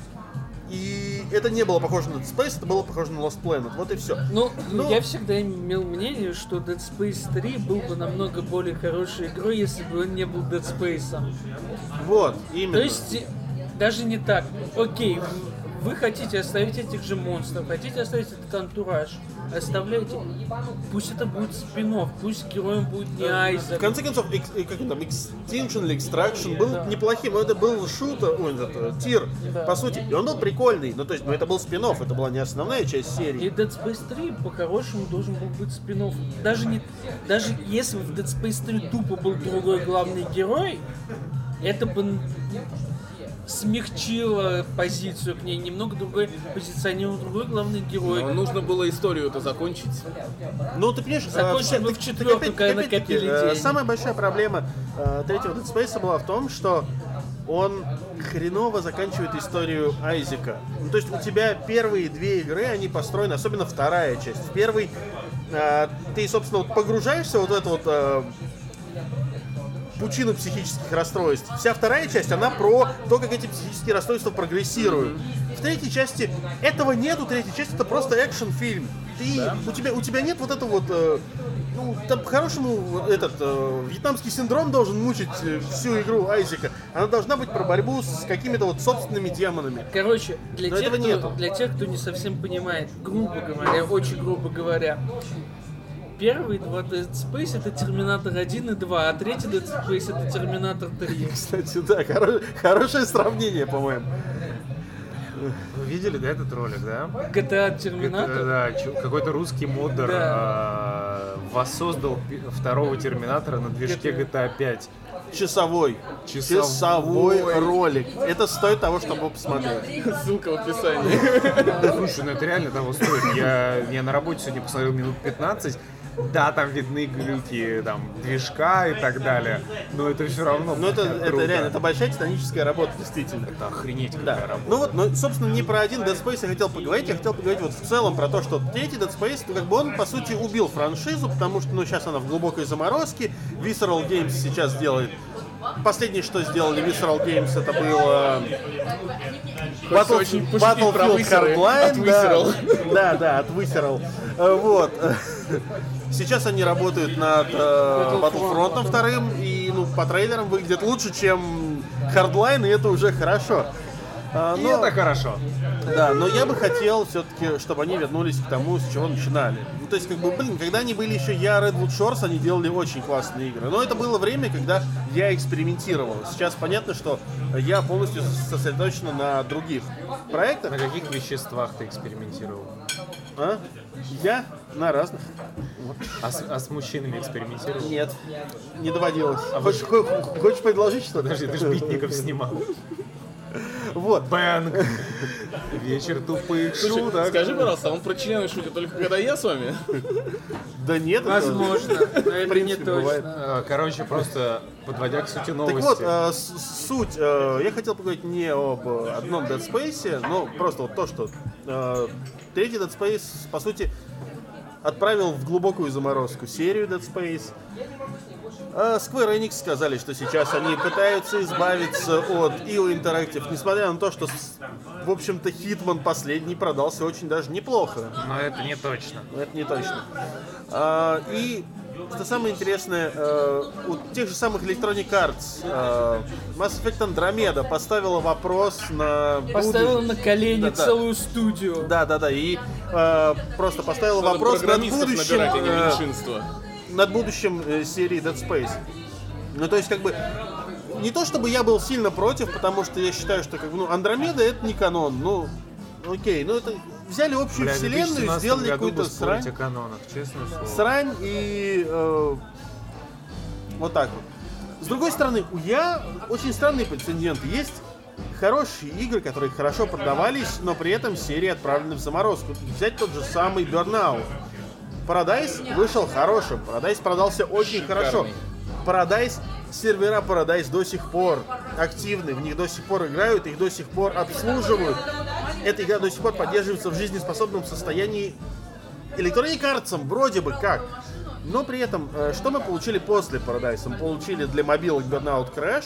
И это не было похоже на Dead Space, это было похоже на Lost Planet. Вот и все. Ну, Ну- я всегда имел мнение, что Dead Space 3 был бы намного более хорошей игрой, если бы он не был Dead Space. Вот, именно. То есть, даже не так. Окей, вы хотите оставить этих же монстров, хотите оставить этот антураж, оставляйте. Пусть это будет спин пусть героем будет не В Айзек. конце концов, экс- как там, Extinction или Extraction был Да. неплохим, но это был шутер, ой, этот, э, тир, Да. по сути. И он был прикольный, ну то есть, ну это был спин это была не основная часть И серии. Dead Space 3 по-хорошему должен был быть спин Даже не, даже если бы в Dead Space 3 тупо был другой главный герой, это бы смягчило позицию к ней, немного другой позиционировал другой главный герой. Но нужно было историю это закончить. Ну, ты понимаешь, Закончили э, бы так- в четвертом, опять- когда накопили э, деньги. Самая большая проблема э, третьего Dead Space была в том, что он хреново заканчивает историю Айзека. Ну, то есть у тебя первые две игры, они построены, особенно вторая часть. В первой э, ты, собственно, вот погружаешься вот в эту вот пучину психических расстройств. Вся вторая часть, она про то, как эти психические расстройства прогрессируют. В третьей части этого нету, третья часть это просто экшн-фильм. Ты, у, тебя, у тебя нет вот этого вот... э, ну, там по-хорошему этот э, вьетнамский синдром должен мучить э, всю игру Айзека. Она должна быть про борьбу с какими-то вот собственными демонами. Короче, для Но тех, этого кто, нету. для тех, кто не совсем понимает, грубо говоря, очень грубо говоря, первые два Dead Space это Терминатор 1 и 2, а третий Dead Space это Терминатор 3. [LAUGHS] Кстати, да, хоро- хорошее сравнение, по-моему. Вы видели, да, этот ролик, да? GTA Это, Терминатор. да, чё- какой-то русский модер Да. а, воссоздал второго Терминатора на движке GTA 5. Часовой. Часовой. Часовой ролик. Это стоит того, чтобы посмотреть. [LAUGHS] Ссылка в описании. Слушай, ну это реально того стоит. Я, я на работе сегодня посмотрел минут 15. Да, там видны глюки, там, движка и так далее. Но это все равно Но это, это реально, это большая титаническая работа, действительно. Это охренеть какая Да. работа. Ну вот, ну, собственно, не про один Dead Space я хотел поговорить, я хотел поговорить вот в целом про то, что третий Dead Space, ну, как бы он, по сути, убил франшизу, потому что, ну, сейчас она в глубокой заморозке, Visceral Games сейчас делает Последнее, что сделали Visceral Games, это было Хочется очень пошутить про Battlefield Hardline. от да. Visceral. Да, да, от Visceral. Э, Вот. [LAUGHS] Сейчас они работают над э, Battlefront вторым, и ну, по трейлерам выглядит лучше, чем Hardline, и это уже хорошо. А, И но- это хорошо. да, но я бы хотел все-таки, чтобы они вернулись к тому, с чего начинали. Ну, то есть, как бы, блин, когда они были еще я, Redwood Shores, они делали очень классные игры. Но это было время, когда я экспериментировал. Сейчас понятно, что я полностью сосредоточен на других проектах. На каких веществах ты экспериментировал? А? Я на разных. А с, а с мужчинами экспериментировал? Нет, не доводилось. хочешь, хо- хочешь предложить что-то? Подожди, ты же битников снимал. Вот. Бэнг. Вечер тупых Слушай, шуток. скажи, пожалуйста, а он про члены шутит только когда я с вами? Да нет. это- Возможно, но это не точно. Э, Короче, просто подводя к сути новости. Так вот, э, суть. э, я хотел поговорить не об одном Dead Space, но просто вот то, что э, третий Dead Space, по сути, отправил в глубокую заморозку серию Dead Space. А Square Enix сказали, что сейчас они пытаются избавиться от IO Interactive, несмотря на то, что, в общем-то, Hitman последний продался очень даже неплохо. Но это не точно. Но это не точно. А, и что самое интересное, э, у тех же самых Electronic Arts э, Mass Effect Andromeda поставила вопрос на Поставила буду- на колени Да-да. целую студию. Да, да, да, и э, просто поставила Надо вопрос над будущим, набирать, а не э, меньшинство. над будущим э, серии Dead Space. Ну, то есть, как бы, не то чтобы я был сильно против, потому что я считаю, что, как бы, ну, Андромеда это не канон, ну, окей, ну, это взяли общую Бля, вселенную, 2017 сделали какую-то срань. о канонах, честное слово. срань и э, вот так вот. С другой стороны, у я очень странные прецеденты. Есть хорошие игры, которые хорошо продавались, но при этом серии отправлены в заморозку. Взять тот же самый Burnout. Paradise вышел хорошим, Paradise продался очень хорошо. Paradise, сервера Paradise до сих пор активны, в них до сих пор играют, их до сих пор обслуживают. Эта игра до сих пор поддерживается в жизнеспособном состоянии Electronic вроде бы как. Но при этом, э, что мы получили после Paradise? Мы получили для мобилок Burnout Crash,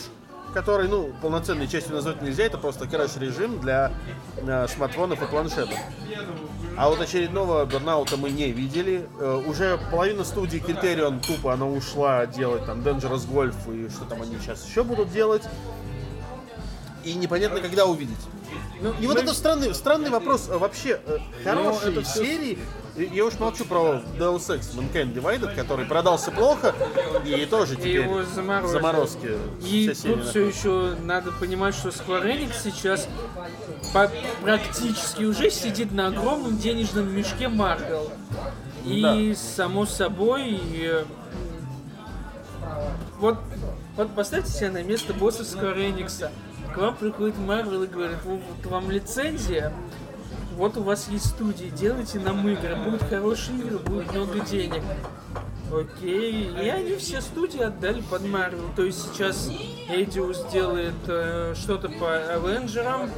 который, ну, полноценной частью назвать нельзя, это просто краш-режим для э, смартфонов и планшетов. А вот очередного Burnout мы не видели. Э, уже половина студии Criterion тупо она ушла делать там Dangerous Golf и что там они сейчас еще будут делать. И непонятно, когда увидеть. Ну, И вот это странный, странный вопрос. э, Вообще, э, хорошие это серии, и- я уж молчу про Deus Ex Mankind Divided, который продался плохо, и тоже И теперь его заморозили. заморозки. И тут все еще надо понимать, что Square Enix сейчас практически уже сидит на огромном денежном мешке Marvel. И само собой, э, вот, вот поставьте себя на место босса Square Enix. К вам приходит Marvel и говорит, вот, вот вам лицензия, вот у вас есть студии, делайте нам игры, будут хорошие игры, будет много денег. Окей, и они все студии отдали под Marvel. То есть сейчас Эдиус делает э, что-то по Авенджерам.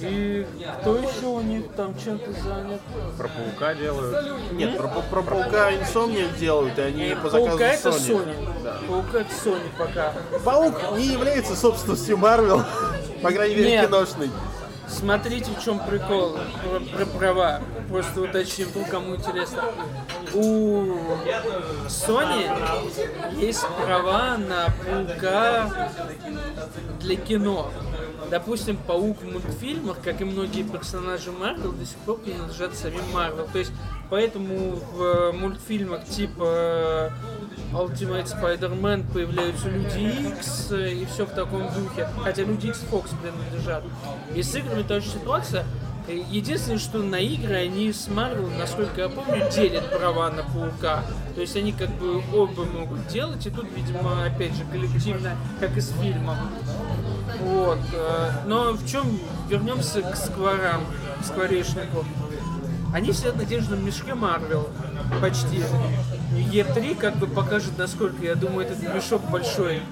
И кто еще у них там чем-то занят? Про паука делают. Нет, про, про Паука Insomniac делают, и они по заказу Паука это Sony. Sony. Паука это Sony пока. Паук не является собственностью Marvel, по крайней мере, Нет. киношной. Смотрите, в чем прикол про, про права. Просто уточним, кому интересно. У Sony есть права на паука для кино. Допустим, паук в мультфильмах, как и многие персонажи Марвел, до сих пор принадлежат самим Марвел. То есть, поэтому в мультфильмах типа Ultimate Spider-Man появляются Люди X и все в таком духе. Хотя Люди X Fox принадлежат. И с играми та же ситуация. Э, Единственное, что на игры они с Marvel, насколько я помню, делят права на Паука. То есть они как бы оба могут делать, и тут, видимо, опять же, коллективно, как и с фильмом. Вот. э, Но в чем вернемся к скворам, к скворечнику. Они сидят на денежном мешке Марвел. Почти. Е3 как бы покажет, насколько, я думаю, этот мешок большой.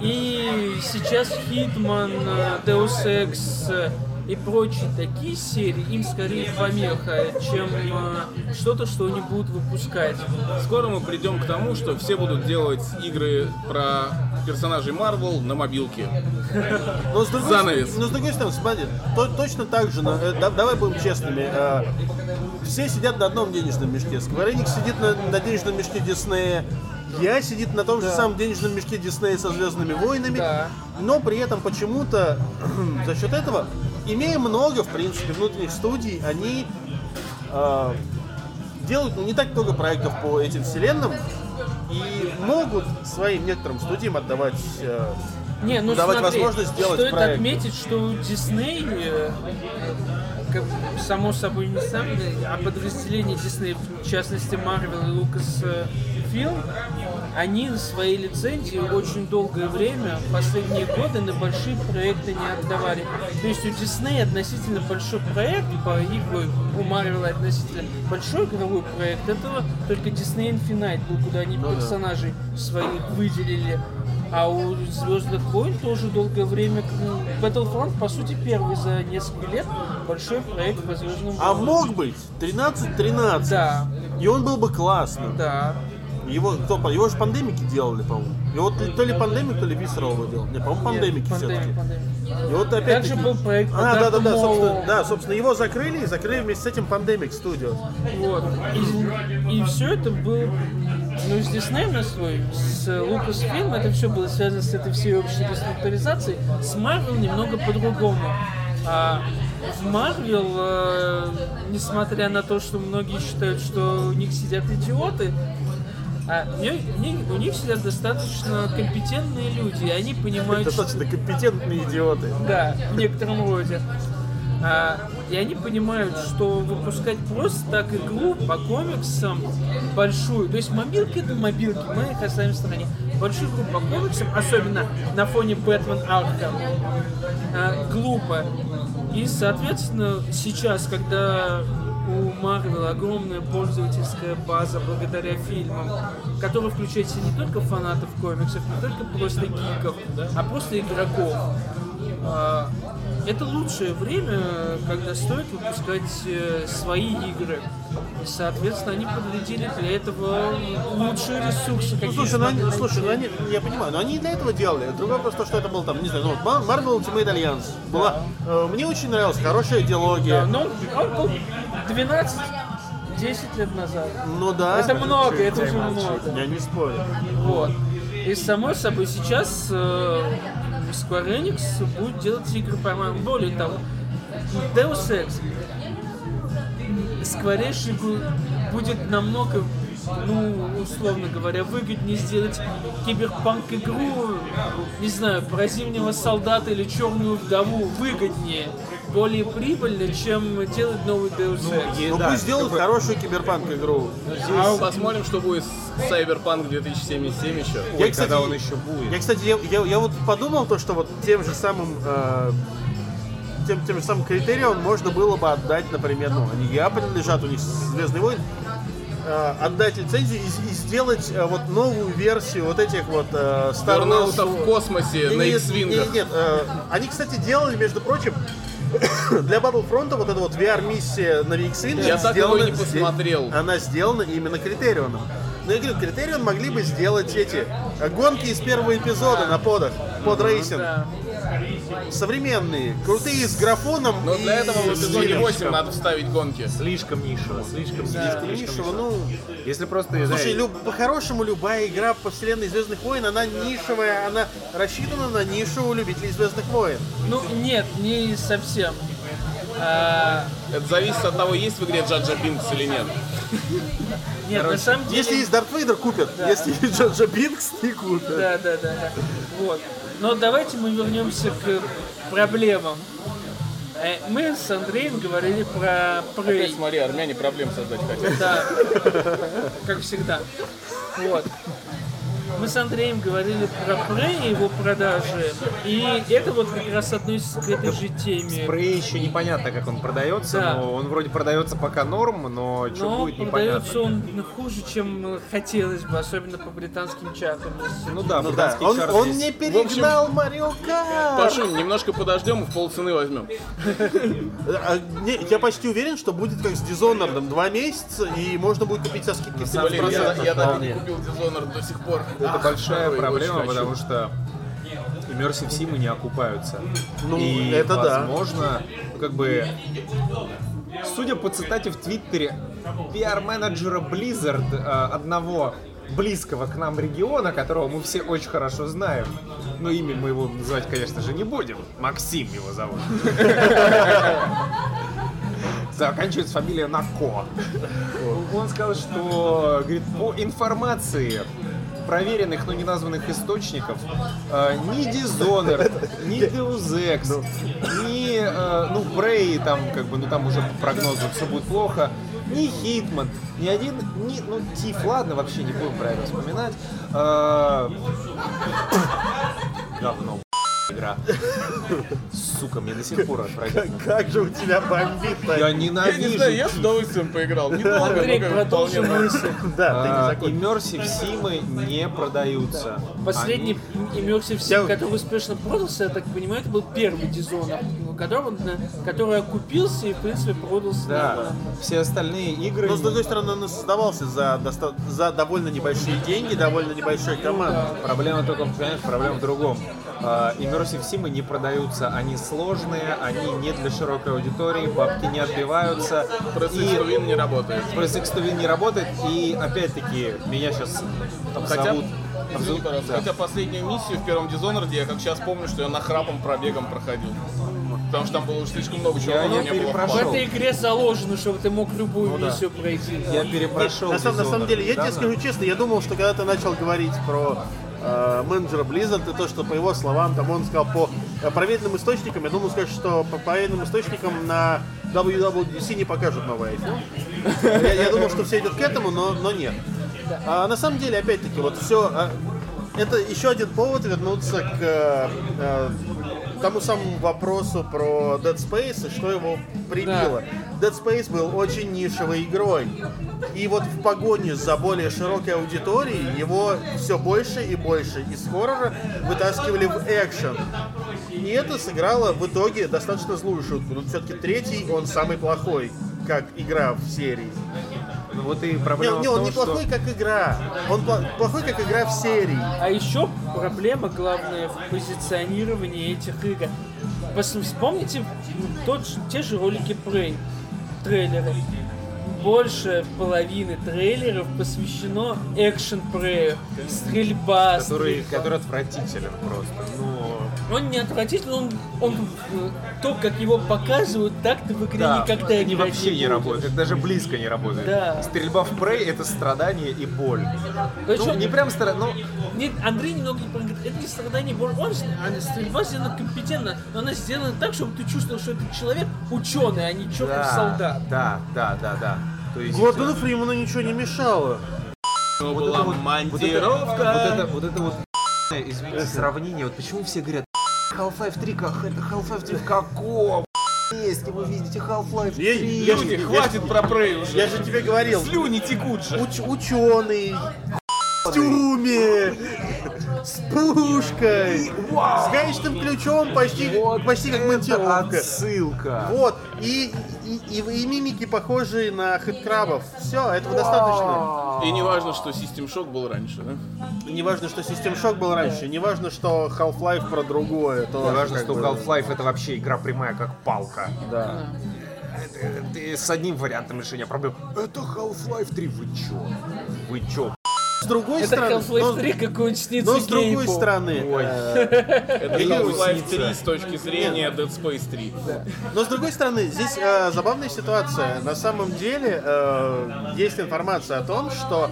И сейчас Хитман, э, Deus Ex э, и прочие такие серии, им скорее помеха, чем э, что-то, что они будут выпускать. Скоро мы придем к тому, что все будут делать игры про персонажей Марвел на мобилке. Но с другой, Занавес. Но с другой стороны, смотри, то- точно так же, на- э, да- давай будем честными, э, все сидят на одном денежном мешке. Square Enix сидит на, на денежном мешке Диснея, я сидит на том же самом денежном мешке Диснея со Звездными войнами, Да. но при этом почему-то [CLEARS THROAT] за счет этого, имея много, в принципе, внутренних студий, они э, делают ну, не так много проектов по этим вселенным и могут своим некоторым студиям отдавать э, Не, ну Давать смотри, возможность сделать стоит проект. отметить, что у Дисней, э, как, само собой не сам, а подразделение Дисней, в частности Marvel и Lucasfilm, они свои лицензии очень долгое время, последние годы, на большие проекты не отдавали. То есть у Дисней относительно большой проект по игру, у Marvel относительно большой игровой проект, это только Disney Infinite был, куда они персонажей своих выделили. А у Звездных войн тоже долгое время ну, Battlefront, по сути, первый за несколько лет большой проект по Звездным А войнам. мог быть 13-13. Да, И он был бы классным. да. Его, кто, его же пандемики делали, по-моему. Его то- то ли пандемик, то ли Visceral его делал. Не, по-моему, пандемики все-таки. пандемик, пандемик. И вот опять Также был проект А, да, да, да, собственно, да, собственно, его закрыли и закрыли вместе с этим Pandemic Studios. Вот. И, и все это было ну, с Диснеем на свой, с Lucasfilm, это все было связано с этой всей общей реструктуризацией. С Marvel немного по-другому. А в Marvel, э, несмотря на то, что многие считают, что у них сидят идиоты, а, у них- у них- сидят достаточно компетентные люди, и они понимают, что... Достаточно компетентные идиоты. Да, в некотором роде. А, и они понимают, что выпускать просто так игру по комиксам большую, то есть мобилки это мобилки, мы их оставим в стороне. Большую игру по комиксам, особенно на фоне Бэтмен Арkham, а, глупо. И, соответственно, сейчас, когда у Марвел огромная пользовательская база благодаря фильмам, которая включает в не только фанатов комиксов, не только просто гиков, а просто игроков. Это лучшее время, когда стоит выпускать э, свои игры. И, соответственно, они подведили для этого лучшие ресурсы, Ну, слушай, ну они, слушай, ну они, я понимаю, но они и для этого делали. Другой вопрос то, что это был там, не знаю, ну, вот Mar- Marvel Ultimate Alliance. Была, э, мне очень нравилась хорошая диалогия. Да, но он был 12 10 лет назад. Ну да. Это много, это уже много. Я не спорю. Вот. И само собой сейчас э, Square Enix будет делать игры по Более того, Deus Ex Скворечнику будет намного, ну, условно говоря, выгоднее сделать киберпанк игру, не знаю, про зимнего солдата или черную вдову выгоднее, более прибыльно, чем делать новый Deus Ex. Ну да, пусть сделают хорошую киберпанк игру. А посмотрим, что будет с Cyberpunk 2077 еще. Я, Ой, кстати, когда он еще будет. Я, кстати, я, я- я вот подумал то, что вот тем же самым э, тем, тем же самым критериям можно было бы отдать, например, ну, они я принадлежат, у них Звездный войн, э, отдать лицензию и, и сделать э, вот новую версию вот этих вот э. Вернулся в космосе на Нет, X-вингах. нет, нет, э, они, кстати, делали, между прочим, [COUGHS] для Battlefront вот эта вот VR-миссия на X-Wing Я так его и не посмотрел. Она сделана именно Критерионом. Но я говорю, Критерион могли бы сделать эти э, гонки из первого эпизода на подах, pod racing. Да. Современные, крутые, с графоном. Но для и этого в с эпизоде стилем. 8 надо вставить гонки. Слишком нишево, слишком Слишком слишком нишево, ну, Если просто, слушай, люб- по-хорошему любая игра по вселенной Звездных войн, она нишевая, она рассчитана на нишу у любителей Звездных войн. Ну, нет, не совсем. А, Это зависит от того, есть в игре Джа-Джа Бинкс или нет. Нет, на самом деле... Если есть Дарт Вейдер, купят. Если есть Джа-Джа Бинкс, не купят. Да, да, да, да. Вот. Но давайте мы вернемся к проблемам. Э, Мы с Андреем говорили про Опять Prey. смотри, армяне проблем создать хотят. Да, как всегда. Вот. Мы с Андреем говорили про Prey и его продажи. И это вот как раз относится к этой же теме. Прей еще непонятно, как он продается, Да. но он вроде продается пока норм, но что Но будет непонятно. продается он хуже, чем хотелось бы, особенно по британским чатам. Ну да, Ну да, британский он, он не перегнал Марио Карт. Пашу, немножко подождем и в полцены возьмем. [LAUGHS] А, я почти уверен, что будет как с Dishonored, два месяца, и можно будет купить со скидки я, 15%. я так и купил Dishonored до сих пор. Это большая проблема, потому что Immersive Sim не окупаются. Ну, и, это да. возможно, ну, как бы, судя по цитате в Твиттере пиар-менеджера Blizzard, э, одного близкого к нам региона, которого мы все очень хорошо знаем, но имя мы его называть, конечно же, не будем. Максим его зовут. [LAUGHS] Заканчивается фамилия на Ко. Он сказал, что говорит, по информации проверенных, но не названных источников, э, ни Dishonored, ни Deus Ex, ни, э, ну, Prey, там, как бы, ну, там уже по прогнозу все будет плохо, ни Hitman, ни один, ни, ну, Тиф, ладно, вообще не будем про это вспоминать. Э, [COUGHS] Говно, игра. Сука, мне до сих пор отвратительно. Как же у тебя бомбит-то? Я Я не ненавижу знаю, я с удовольствием поиграл. Недолго, Андрей, вполне мысль. Да, ты не А. Immersive симы не продаются. Последний Immersive Sim, который успешно продался, я так понимаю, это был первый ну, который, окупился и, в принципе, продался Да, все остальные игры... Но с другой стороны, он создавался за, за довольно небольшие деньги, довольно небольшой командой. Проблема только, понимаешь, проблема в другом. А, Immersive симы не продаются, они сложные, они не для широкой аудитории, бабки не отбиваются. X2Win не работает. Win не работает, и опять-таки меня сейчас Хотя, зовут... извини, пожалуйста, Да. хотя последнюю миссию в первом Dishonored я как сейчас помню, что я нахрапом пробегом проходил. Потому что там было уже слишком много чего, Я В перепрошел. впала. этой игре заложено, чтобы ты мог любую да. миссию пройти. Я перепрошел На самом, на самом деле, я тебе недавно. скажу честно, я думал, что когда ты начал говорить про э, менеджера Blizzard и то, что по его словам, там он сказал по э, проверенным источникам, я думал сказать, что по проверенным источникам на WWDC не покажут новый iPhone. [LAUGHS] Я, я думал, что все идет к этому, но, но нет. А на самом деле, опять-таки, вот все... это еще один повод вернуться к э, э, тому самому вопросу про Dead Space и что его прибило. Dead Space был очень нишевой игрой. И вот в погоне за более широкой аудиторией его все больше и больше из хоррора вытаскивали в экшен. не это сыграло в итоге достаточно злую шутку. Но все-таки третий, он самый плохой, как игра в серии. Ну вот и Не, проблема не, в он том, не что... плохой, как игра. Он плохой, как игра в серии. А еще проблема главная в позиционировании этих игр. Пос- Вспомните тот, же- те же ролики Prey, трейлеры. Больше половины трейлеров посвящено экшен Prey, стрельба, Который, стрельба. который отвратителен просто. Ну, Он не отвратительный, он, он э, то, как его показывают, так-то в игре да, никогда играть вообще не будет. работают. Это даже близко не работает. Да. Стрельба в Prey это страдание и боль. Причем- Ну, не прям страдание, но Нет, Андрей немного не понял, говорит, это не страдание боль. Он, а стрельба сделана компетентно, но она сделана так, чтобы ты чувствовал, что этот человек ученый, а не чертов да, солдат. Да, да, да, да. То есть, Гордону Фриману ничего не мешало. Ну, вот была это вот- монтировка. Вот это вот, это [LAUGHS] вот извините, сравнение. Вот почему все говорят, Half-Life 3, как это Half-Life 3 в каком месте вы видите Half-Life 3? Я- я Люди, хватит про Prey уже. Я же тебе говорил, Слюни текут же. уч- ученый, в костюме, с пушкой, с гаечным ключом, почти, почти как монтировка. отсылка. Вот, и, и, и- и мимики похожие на хэдкрабов. Все, этого достаточно. И не важно, что System Shock был раньше, да? Не важно, что System Shock был раньше, не важно, что Half-Life про другое. Не важно, что бы. Half-Life это вообще игра прямая, как палка. Да. Это- это с одним вариантом решения проблем. Это Half-Life 3, вы чё? Вы чё? С другой Это стороны, Half-Life но- 3 какой-нибудь снится но с другой стороны, Ой. э, Это Half-Life снится. 3 с точки зрения Dead Space 3. Но с другой стороны, здесь э, забавная ситуация. На самом деле э, есть информация о том, что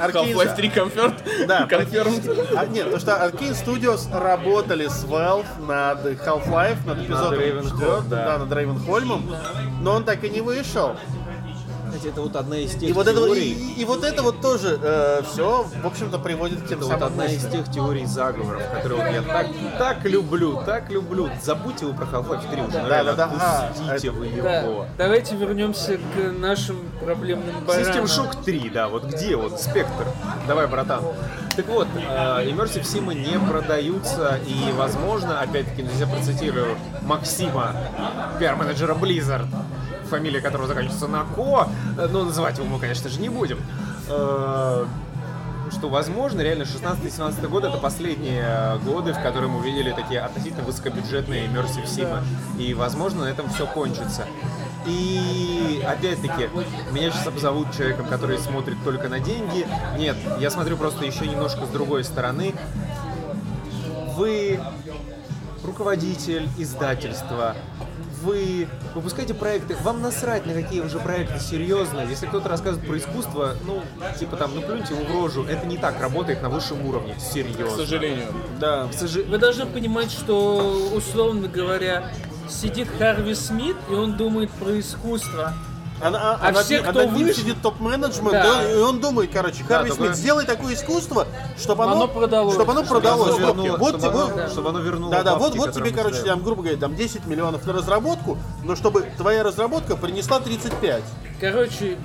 Half-Life 3 Confirmed? Да, Confirmed. А, нет, потому что Arkane Studios работали с Valve над Half-Life, над эпизодом Ravenholm, 4, да. над Рейвенхольмом, но он так и не вышел. Кстати, это вот одна из тех И вот, это, вот- теорий, и, и вот это вот тоже все, в общем-то, приводит к тем это вот одна из тех теорий заговоров, которые вот я так, так люблю, так люблю. Забудьте вы про Half-Life 3 уже, Да, реально, да, да. А, отпустите это- вы Да, его. давайте вернемся к нашим проблемным баранам. System Shock 3, да, вот где вот спектр? Давай, братан. Так вот, э, Immersive Sim не продаются, и, возможно, опять-таки, здесь я процитирую Максима, пиар-менеджера Blizzard, фамилия которого заканчивается на Ко, э, но называть его мы, конечно же, не будем. Э, что, возможно, реально 16-17 год это последние годы, в которые мы увидели такие относительно высокобюджетные Immersive Sim. И, возможно, на этом все кончится. И, опять-таки, меня сейчас обзовут человеком, который смотрит только на деньги. Нет, я смотрю просто еще немножко с другой стороны. Вы руководитель издательства, вы выпускаете проекты, вам насрать на какие уже проекты серьезные. Если кто-то рассказывает про искусство, ну, типа там, ну плюньте в рожу. Это не так работает на высшем уровне, К серьезно. сожалению. Да. К сожалению. Вы должны понимать, что, условно говоря, сидит Харви Смит, и он думает про искусство. Она, А над все, ним- кто ним выше- сидит топ-менеджмент, Да. и, он, и он думает, короче, Харви только- Смит, сделай такое искусство, чтобы оно, Оно продалось. Чтобы оно Чтобы продалось. оно бабки. вернуло- Вот чтобы тебе- оно- чтобы оно вернуло Да, да, вот, бабки, вот тебе, короче, ставим. там, грубо говоря, там 10 миллионов на разработку, но чтобы твоя разработка принесла 35. Короче,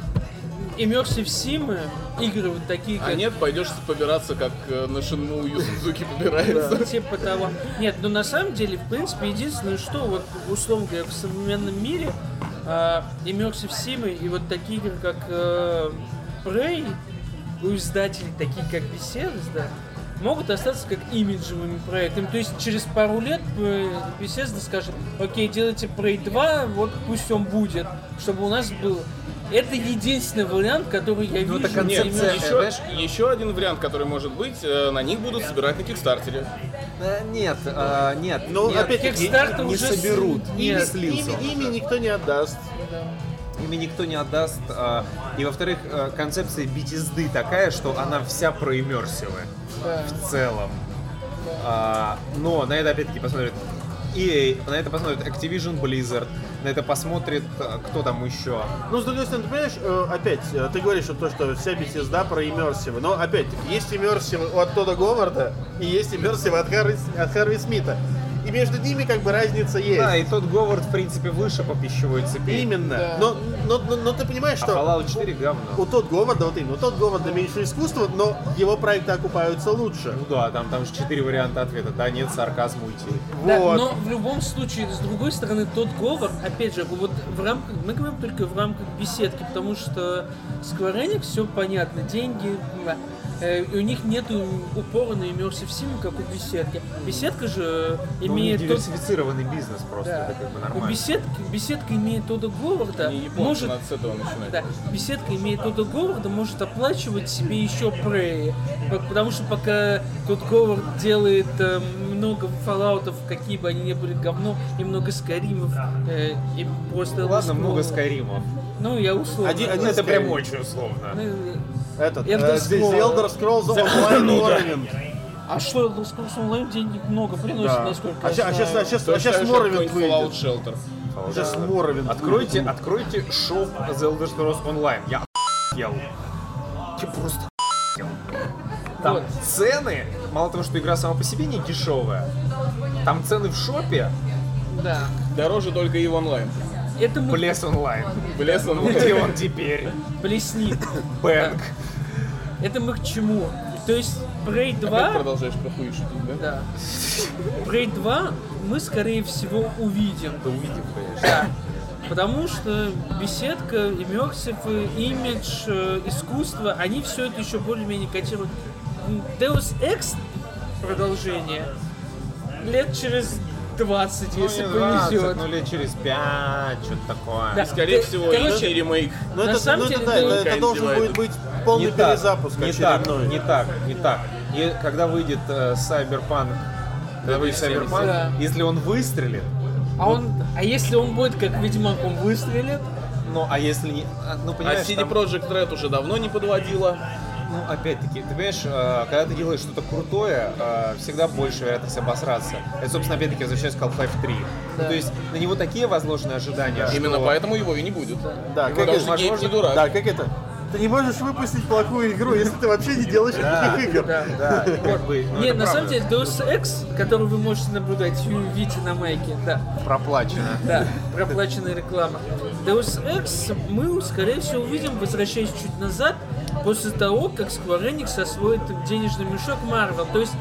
Immersive Sim, игры вот такие, как А нет, пойдешь побираться, как э, на Шинму Ю Судзуки [LAUGHS] побирается. типа того. Нет, ну на самом деле, в принципе, единственное, что вот, условно говоря, в современном мире э, Immersive Sim и вот такие игры, как э, Prey, у издателей, такие как Bethesda, да, могут остаться как имиджевыми проектами. То есть через пару лет э, Bethesda скажет, окей, делайте Prey 2, вот пусть он будет, чтобы у нас был... Это единственный вариант, который я Ну, вижу. это концепция, Нет, еще, еще один вариант, который может быть, э, на них будут собирать на Кикстартере. Да, нет, а, нет. Ну, нет, опять-таки, Kickstarter не уже соберут. с- Не Нет, слился. Ими, ими никто не отдаст. Ими никто не отдаст. а, и во-вторых, а, концепция битизды такая, что она вся про иммерсивы Да. в целом. А, но на это опять-таки посмотрит EA, на это посмотрит Activision Blizzard, на это посмотрит а, кто там еще. Ну, с другой стороны, ты понимаешь, э, опять, э, ты говоришь, что то, что вся битизда про иммерсивы. Но, опять-таки, есть иммерсивы от Тода Говарда и есть иммерсивы от Харви, от Харви Смита. И между ними как бы разница есть. Да, и тот Говард, в принципе, выше по пищевой цепи. Именно. Но, но, но, но ты понимаешь, А что Fallout 4 говно. у тот Говарда, вот именно, у тот Говарда меньше искусства, но его проекты окупаются лучше. Ну да, там, там же четыре варианта ответа. Да, нет, сарказм уйти. Да, Вот. но в любом случае, с другой стороны, тот Говард, опять же, вот в рамках, мы говорим только в рамках беседки, потому что Square Enix все понятно, деньги, да. Э, у них нету упора на Immersive Sim, как у беседки. Беседка же Ну, у них имеет тот... диверсифицированный бизнес просто, Да. это как бы У нормально. беседки, беседка имеет Тодда Говарда, Не японцы, может надо с этого начинать. да, беседка имеет Тодда Говарда, может оплачивать себе еще Prey. По- Потому что пока тот Говард делает э, много фоллаутов, какие бы они ни были говно, и много скаримов, э, и просто... Ладно, много Scrolls. скайримов. Ну, я условно. Один- один Ну, это прям очень условно. Ну, Этот, Elder э, Scrolls. Elder Scrolls Online [LAUGHS] Morrowind. А что, Elder Scrolls Online денег много приносит, Да. насколько А я а знаю. а То а щас так же, Morrowind какой-нибудь Fallout выйдет. Shelter. Сейчас Morrowind Откройте, выйдет. откройте шоп The Elder Scrolls Online. Я охуел. Я просто охуел. Там Вот. цены, мало того, что игра сама по себе не дешевая, там цены в шопе Да. Дороже только и в онлайн. Это мы Блес онлайн. Блеск он Где он теперь? плесни. Бэнк. Это мы к чему? То есть Prey 2... Опять продолжаешь про хуй шутить, да? Да. Prey 2 мы, скорее всего, увидим. Да увидим, конечно. Да. Потому что беседка, иммерсив, имидж, э, искусство, они все это еще более-менее котируют. Deus Ex продолжение лет через 20, если ну, не 20, повезет. ну лет через 5, что-то такое. Да. Скорее Ты- всего, короче, и ремейк. Ну На это, самом ну, деле, это, да, это, должен будет быть полный не перезапуск не так, не так, не так. И когда выйдет э, Cyberpunk, когда выйдет 2070. Cyberpunk, Да. если он выстрелит, А, он, а если он будет как Ведьмак, он выстрелит? ну а если не, а, ну А понимаешь, CD там- Projekt Red уже давно не подводила. Ну опять-таки, ты понимаешь, э, когда ты делаешь что-то крутое, э, всегда больше вероятность обосраться. Это, собственно, опять-таки возвращаясь к Half-Life 3. Ну, Да. то есть на него такие возложены ожидания, Именно что- поэтому его и не будет. Да, как Потому это, Гейб не возможно, дурак. да, как это? Ты не можешь выпустить плохую игру, если ты вообще не делаешь никаких игр. Да. Да, Нет, [LAUGHS] на самом деле Deus Ex, который вы можете наблюдать и увидите на майке, да. проплачено. Да, проплаченная реклама. Deus Ex мы, скорее всего, увидим, возвращаясь чуть назад, после того, как Square Enix освоит денежный мешок Marvel. То есть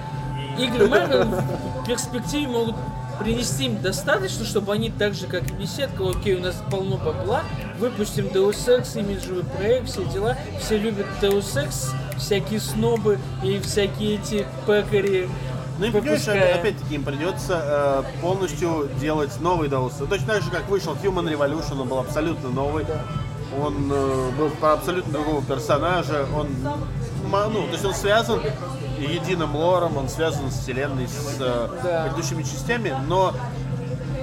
игры Marvel в перспективе могут принести им достаточно, чтобы они так же, как и беседка, окей, у нас полно бабла, выпустим Deus Ex, имиджевый проект, все дела, все любят Deus Ex, всякие снобы и всякие эти пекари, Ну и понимаешь, опять-таки им придется э, полностью делать новый Deus. Точно так же, как вышел Human Revolution, он был абсолютно новый. Он э, был про абсолютно другого персонажа. Он, ну, то есть он связан единым лором, он связан с вселенной, с э, Да. предыдущими частями, но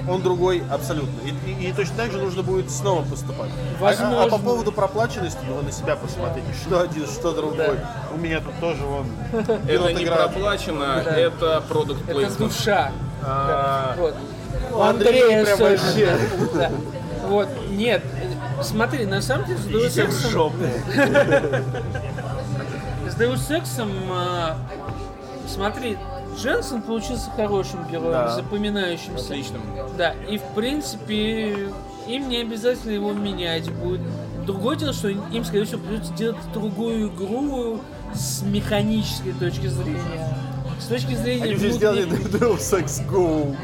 он другой абсолютно. И, и- и точно так же нужно будет снова поступать. А- А, а по Возможно. поводу проплаченности, ну вы на себя посмотрите, что один, что другой. У меня тут тоже вон. [LAUGHS] Это не проплачено, это продукт Это душа. А, Вот. У У Андрея Андрея прям особенно. вообще. Да. Вот, нет, смотри, на самом деле Идите в жопу. С Deus Ex'ом, а, смотри, Дженсен получился хорошим героем, Да. запоминающимся. Отличным. Да, и в принципе им не обязательно его менять будет. Другое дело, что им, скорее всего, придется делать другую игру с механической точки зрения. С точки зрения Они уже внутренней- сделали Deus Ex Go.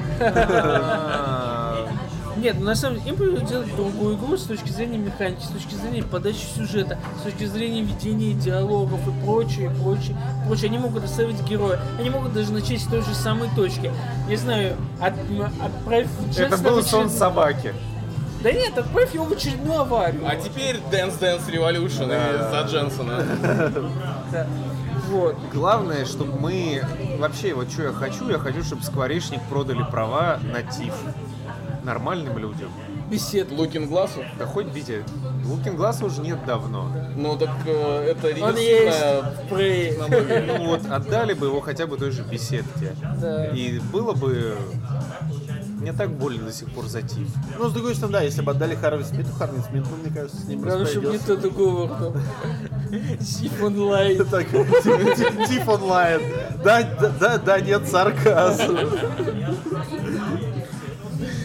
Нет, ну на самом деле им придется делать другую игру с точки зрения механики, с точки зрения подачи сюжета, с точки зрения ведения диалогов и прочее, прочее, прочее. Они могут оставить героя, они могут даже начать с той же самой точки. Не знаю, от, отправь Это был сон собаки. Да нет, отправь его в очередную аварию. А теперь Dance Dance Revolution и за Дженсона. [LAUGHS] Да. Вот. Главное, чтобы мы... Вообще, вот что я хочу, я хочу, чтобы Скворечник продали права на ТИФ. Нормальным людям. Бесед. Лукин Глазу? Да хоть бите. Лукин Глаз уже нет давно. Ну так э, это Он есть. Ну вот, отдали бы его хотя бы той же беседке. Да. И было бы Мне так больно до сих пор за Тиф. Ну, с другой стороны, да, если бы отдали Харви Смиту, Харви Смит, ну, мне кажется, с ним Главное, чтобы не распорядился. тот уговор. Сиф онлайн. [LAUGHS] Так, Тиф- Тиф Тиф онлайн. Да, да, да, да, нет, сарказм.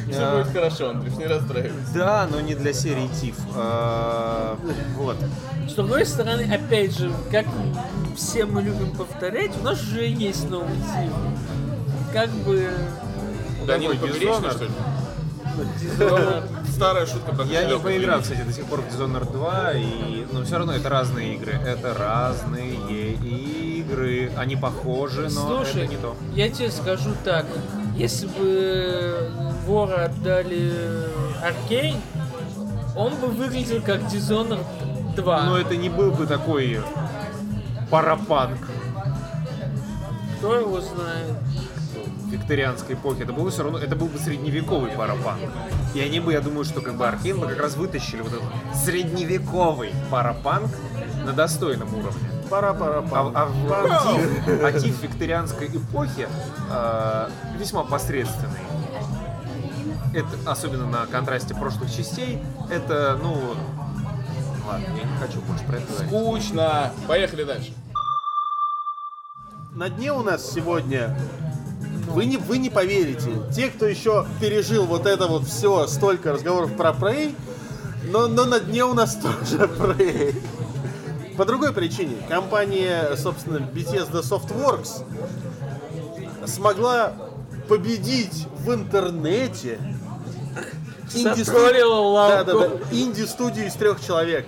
Все будет хорошо, Андрюш, не расстраивайся. Да, но не для серии Тиф. А, Вот. С другой стороны, опять же, как все мы любим повторять, у нас уже есть новый тип. Как бы... Да не, Dishonored? что ли? Dishonored. Старая шутка про Я не поиграл, кстати, до сих пор в Dishonored 2, и... но все равно это разные игры. Это разные игры. Они похожи, но Слушай, это не то. я тебе скажу так. Если бы вора отдали Аркейн, он бы выглядел как Dishonored 2. Но это не был бы такой парапанк Кто его знает? викторианской эпохи. Это был бы все равно, это был бы средневековый парапанк. И они бы, я думаю, что как бы Аркейн бы как раз вытащили вот этот средневековый парапанк на достойном уровне. Пара пара А, а а Тиф викторианской эпохи э, весьма посредственный. Это, особенно на контрасте прошлых частей, это, ну... Ладно, я не хочу больше про это говорить. Скучно. Поехали дальше. На дне у нас сегодня вы не, вы не поверите. Те, кто еще пережил вот это вот все, столько разговоров про Prey, но, но на дне у нас [LAUGHS] тоже Prey. По другой причине. Компания, собственно, Bethesda Softworks смогла победить в интернете инди-студию- да, да, да, из трех человек.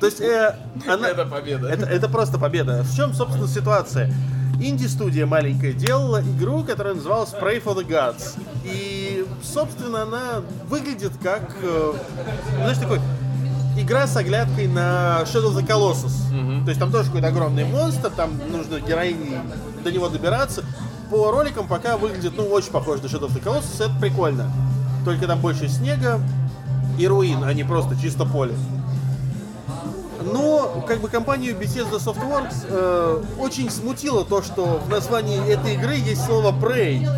То есть э, она... Это победа. Это, это просто победа. В чем, собственно, ситуация? Инди-студия маленькая делала игру, которая называлась Pray for the Gods. И, собственно, она выглядит как, э, знаешь, такой игра с оглядкой на Shadow of the Colossus. То есть там тоже какой-то огромный монстр, там нужно героине до него добираться. По роликам пока выглядит, ну, очень похоже на Shadow of the Colossus, это прикольно. Только там больше снега и руин, а не просто чисто поле. Но, как бы, компанию Bethesda Softworks э, очень смутило то, что в названии этой игры есть слово Prey.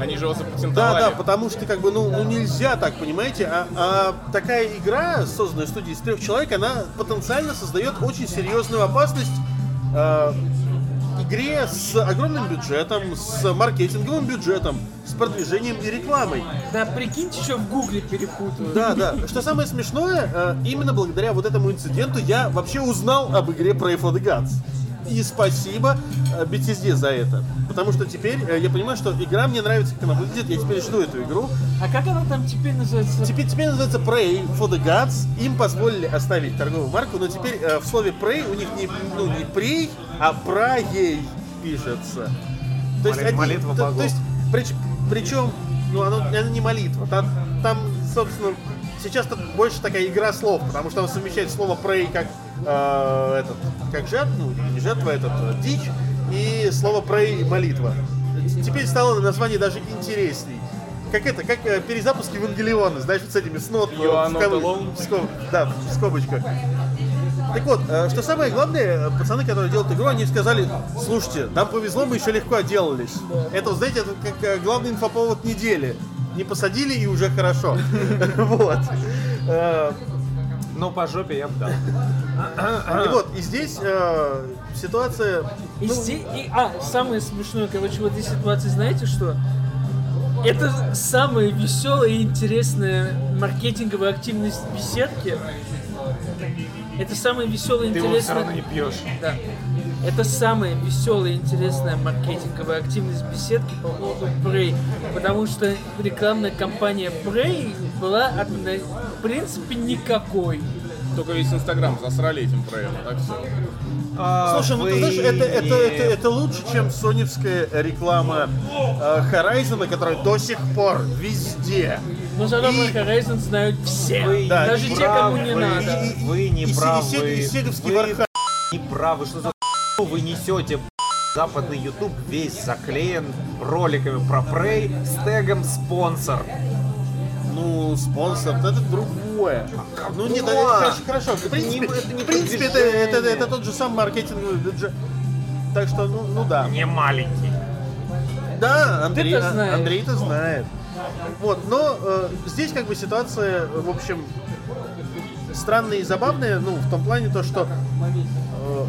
Они же его Да, запатентовали. да, потому что, как бы, ну, ну нельзя так, понимаете? А, а такая игра, созданная студией из трех человек, она потенциально создает очень серьезную опасность э, игре с огромным бюджетом, с маркетинговым бюджетом, с продвижением и рекламой. Да, прикиньте, что в гугле перепутают. Да, да. Что самое смешное, э, именно благодаря вот этому инциденту я вообще узнал об игре for the Gods. И спасибо э, Bethesda за это. Потому что теперь э, я понимаю, что игра мне нравится, как она выглядит. Я теперь жду эту игру. А как она там теперь называется? Теперь, теперь называется Pray for the Gods. Им позволили оставить торговую марку, но теперь э, в слове Pray у них не, ну, не Prey, а Праей пишется. То есть, Моли- один- молитва то, богов. то есть прич- причем, ну, оно, это не молитва. Там, там, собственно, сейчас тут больше такая игра слов, потому что он совмещает слово Prey как э, этот, как жертва, не жертва, этот, э, дичь, и слово Prey молитва. Теперь стало название даже интересней. Как это, как э, перезапуск Евангелиона, знаешь, вот с этими с нот, в кав- в скоб- да, в скобочках. Так вот, э, что самое главное, пацаны, которые делают игру, они сказали, слушайте, нам повезло, мы еще легко отделались. Это, вот, знаете, это как э, главный инфоповод недели. Не посадили и уже хорошо. [LAUGHS] Вот. Но по жопе я бы дал. И вот, и здесь э, ситуация... И ну, здесь, и- а, самое смешное, короче, в этой ситуации, знаете что? Это самая веселая и интересная маркетинговая активность беседки. Это самая веселая и Ты его все интересная... равно не пьешь. Да. Это самая веселая и интересная маркетинговая активность беседки по поводу Prey. Потому что рекламная кампания Prey была в принципе никакой. Только весь Инстаграм засрали этим проектом, так все. Слушай, ну ты знаешь, это, это, это, это лучше, чем соневская реклама э, Horizon, которая до сих пор везде. Но зато И- Horizon знают все. Вы Да, Даже и те, кому не правы, надо. и- Вы не И, правы. и се- и сеговский Вы не правы. Что за вы несете? Западный YouTube весь заклеен роликами про Prey с тегом спонсор. Ну, спонсор, это другое. Ну нет, это какое? хорошо. В принципе, Это не в принципе это, продвижение. это, это тот же самый маркетинговый бюджет. Так что, ну, ну да. Не маленький. Да, Андрей, Ты-то а- знаешь. Андрей-то знает. Вот, но э, здесь как бы ситуация, в общем, странная и забавная, ну, в том плане то, что э,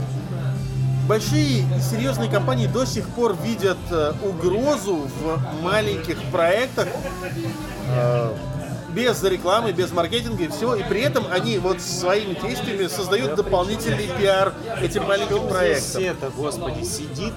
большие и серьезные компании до сих пор видят э, угрозу в маленьких проектах э, без рекламы, без маркетинга и всего, и при этом они вот своими действиями создают дополнительный пиар этим маленьким проектам. это, господи, сидит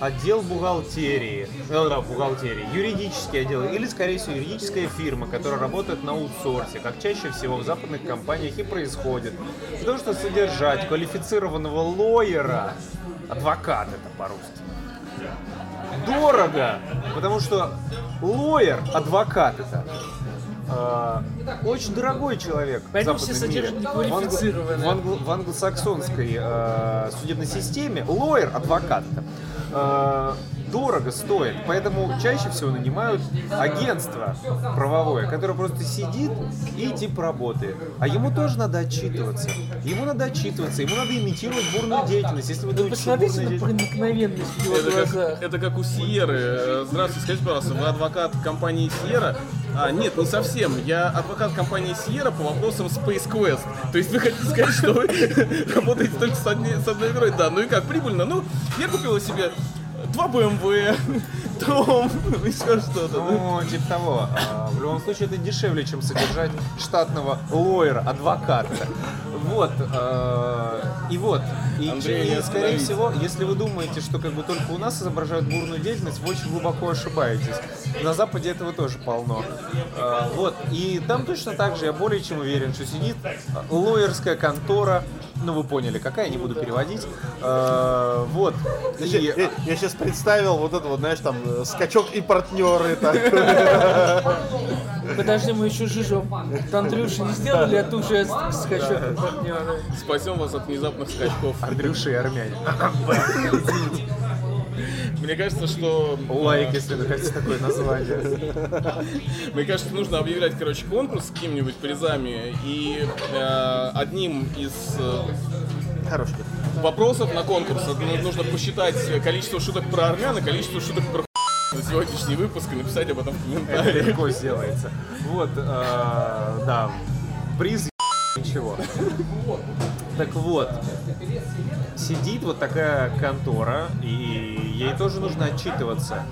отдел бухгалтерии, э, да, бухгалтерии, юридический отдел, или, скорее всего, юридическая фирма, которая работает на аутсорсе, как чаще всего в западных компаниях и происходит. Потому что содержать квалифицированного лоера, адвокат это по-русски, дорого, потому что лоер, адвокат это, очень дорогой человек. Поэтому все содержат неквалифицированных. В, англ- в англосаксонской э, судебной системе лоер, адвокат, э, дорого стоит, поэтому чаще всего нанимают агентство правовое, которое просто сидит и типа работает. А ему тоже надо отчитываться. Ему надо отчитываться, ему надо имитировать бурную деятельность. Если вы Вы думаете, что посмотрите на проникновенность в его Это как, глазах. это как у Сиеры. Э, Здравствуйте, скажите, пожалуйста, вы адвокат компании Сиера? А, нет, не совсем. Я адвокат компании Сиера по вопросам Space Quest. То есть вы хотите сказать, что вы [LAUGHS] работаете только с одной игрой? Да, ну и как, прибыльно? Ну, я купила себе два BMW, [LAUGHS] дом, [LAUGHS] еще что-то. да. Ну, типа того. А, В любом случае, это дешевле, чем содержать штатного лоера, адвоката. Вот. э, И вот. И, Андрей, и, скорее всего, если вы думаете, что как бы только у нас изображают бурную деятельность, вы очень глубоко ошибаетесь. На Западе этого тоже полно. Э, Вот. И там точно так же, я более чем уверен, что сидит э, лоерская контора, ну вы поняли, какая, не буду переводить. Э, Вот. Я, И- сейчас представил вот это вот, знаешь, там э, скачок и партнеры. Подожди, мы еще жижу. Тандрюши не сделали, а тут уже скачок партнеры. Спасем вас от внезапных скачков. Андрюша и армяне. [LAUGHS] Мне кажется, что... Лайк, если вы хотите такое название. [LAUGHS] Мне кажется, нужно объявлять, короче, конкурс с какими-нибудь призами. И э, одним из э, Хороший. вопросов на конкурс ну, нужно посчитать количество шуток про армян и количество шуток про за сегодняшний выпуск и написать об этом в Это комментариях. легко сделается. Вот, э, да, приз ничего. [LAUGHS] Так вот, сидит вот такая контора, и ей тоже нужно отчитываться.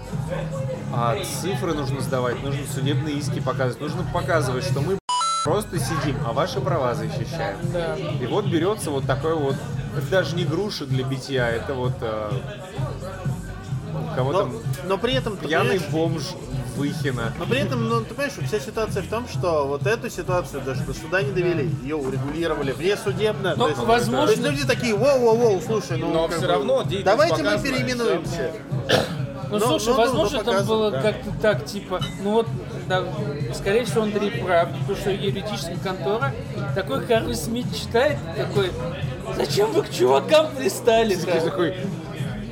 А цифры нужно сдавать, нужно судебные иски показывать, нужно показывать, что мы просто сидим, а ваши права защищаем. И вот берется вот такой вот, это даже не груша для битья, это вот э, кого Но, там но при этом, пьяный бомж Выхина. но при этом, ну, ты понимаешь, вся ситуация в том, что вот эту ситуацию даже до суда не довели, ее урегулировали внесудебно. Ну, то есть, возможно- то есть люди такие, воу-воу-воу, слушай, ну Но всё бы, равно давайте мы переименуемся. [COUGHS] Ну, Но- слушай, но возможно, нужно там было да. как-то так, типа, ну вот, да, скорее всего, Андрей прав, потому что юридическая контора, такой Харви Смит читает, такой, зачем вы к чувакам Ты пристали-то? такой,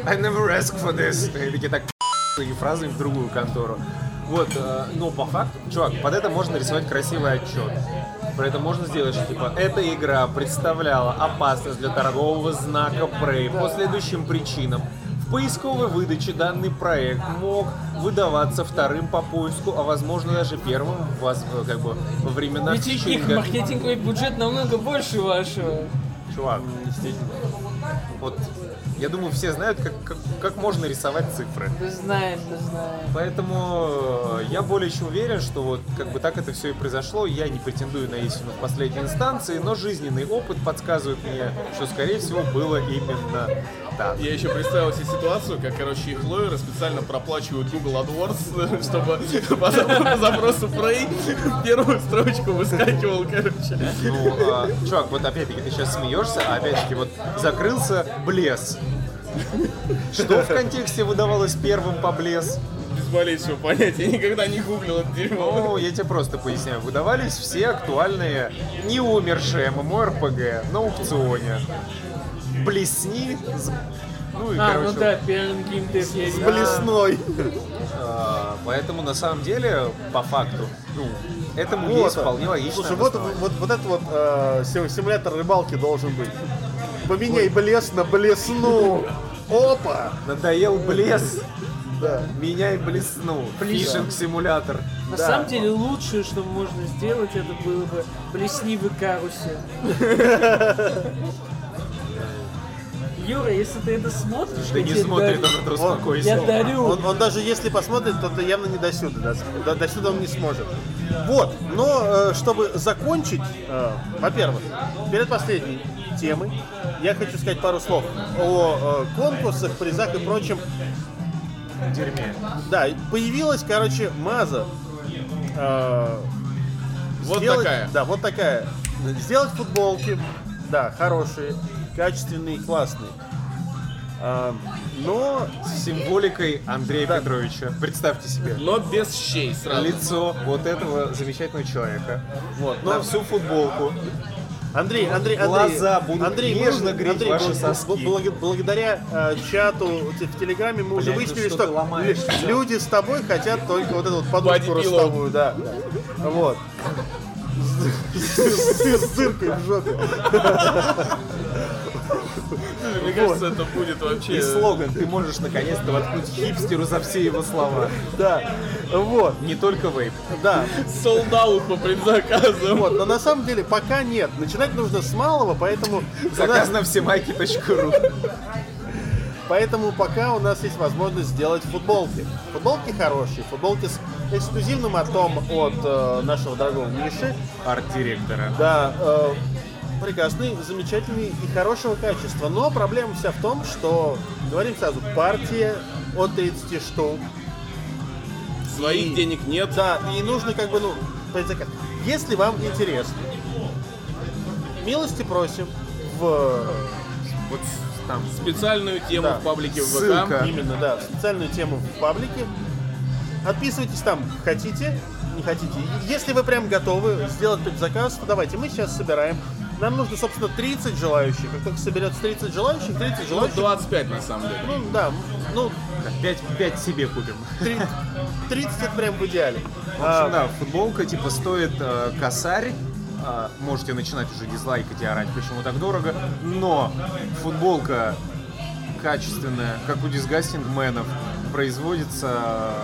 I never asked for this. И такие так [LAUGHS] и фразы в другую контору. Вот, э, но по факту, чувак, под это можно рисовать красивый отчет. При этом можно сделать, что типа эта игра представляла опасность для торгового знака Prey по следующим причинам. В поисковой выдаче данный проект мог выдаваться вторым по поиску, а возможно даже первым в вас- э, как бы, во времена Ведь их маркетинговый бюджет намного больше вашего. Чувак, вот я думаю, все знают, как, как, как можно рисовать цифры. Да знаем, да знаем. Поэтому э, я более чем уверен, что вот как бы так это все и произошло. Я не претендую на истину в последней инстанции, но жизненный опыт подсказывает мне, что скорее всего было именно так. Я еще представил себе ситуацию, как, короче, их лоеры специально проплачивают Google AdWords, [LAUGHS] чтобы по зап- по запросу Prey в первую строчку выскакивал, короче. Ну, а, чувак, вот опять-таки ты сейчас смеешься, а опять-таки вот закрылся блес. Что в контексте выдавалось первым по блес? Без малейшего понятия, я никогда не гуглил это дерьмо. Ну, я тебе просто поясняю. Выдавались все актуальные, не умершие MMORPG на аукционе. Блесни, с- ну и, А, короче, ну да, геймдев я видел. Блесной. а, поэтому на самом деле, по факту, ну, этому Вот есть вполне логично. Слушай, вот, вот, вот это вот э, сим- симулятор рыбалки должен быть. Поменяй блес на блесну. Опа! Надоел блес, Меняй блесну. Фишинг-симулятор. На самом деле лучшее, что можно сделать, это было бы блесни в карусе. [LAUGHS] Юра, если ты это смотришь, я не смотрит дарю. он, это успокойся. Я дарю. Он, он даже если посмотрит, то то явно не до сюда. До, до- до сюда он не сможет. Вот, но э, чтобы закончить, э, во-первых, перед последней темой, я хочу сказать пару слов о э, конкурсах, призах и прочем. Дерьме. Да, появилась, короче, маза. Вот сделать- такая. Да, вот такая. Сделать футболки, да, хорошие, качественные, классные. А, но С символикой Андрея Да. Петровича. Представьте себе. Но без щей сразу. Лицо вот этого замечательного человека. вот, На но всю футболку. Андрей, Андрей, Андрей, Глаза будут Андрей, нежно греть Андрей, ваши соски. благ- благодаря э, чату в Телеграме мы уже Блядь, ну выяснили, что что, лю- люди с тобой хотят только вот эту вот подушку ростовую, да. Вот. С дыркой в жопе. Мне кажется, это будет вообще... И слоган «Ты можешь наконец-то воткнуть хипстеру за все его слова». Да. Вот. Не только вейп. Да. Out по предзаказам. Вот. Но на самом деле пока нет. Начинать нужно с малого, поэтому Заказ на всемайки.ру. Поэтому пока у нас есть возможность сделать футболки. Футболки хорошие, футболки с эксклюзивным артом от э, нашего дорогого Миши. Арт-директора. Да, э, прекрасный, замечательный и хорошего качества. Но проблема вся в том, что, говорим сразу, партия от 30 штук. Своих И- денег нет. Да, и нужно как бы, ну. Если вам интересно, милости просим в Вот там. Специальную тему Да. в паблике в Ссылка. ВК. Именно, да, специальную тему в паблике. Отписывайтесь там, хотите, не хотите. Если вы прям готовы сделать предзаказ, то давайте, мы сейчас собираем. Нам нужно, собственно, 30 желающих. Как только соберется 30 желающих, 30 Ну, желающих. 25 на самом деле. Ну, да, ну, 5, 5 себе купим. три- 30 это прям в идеале. В А, общем, да, футболка типа стоит э, косарь. А, можете начинать уже дизлайкать и орать, почему так дорого. Но футболка качественная, как у дисгастингменов, производится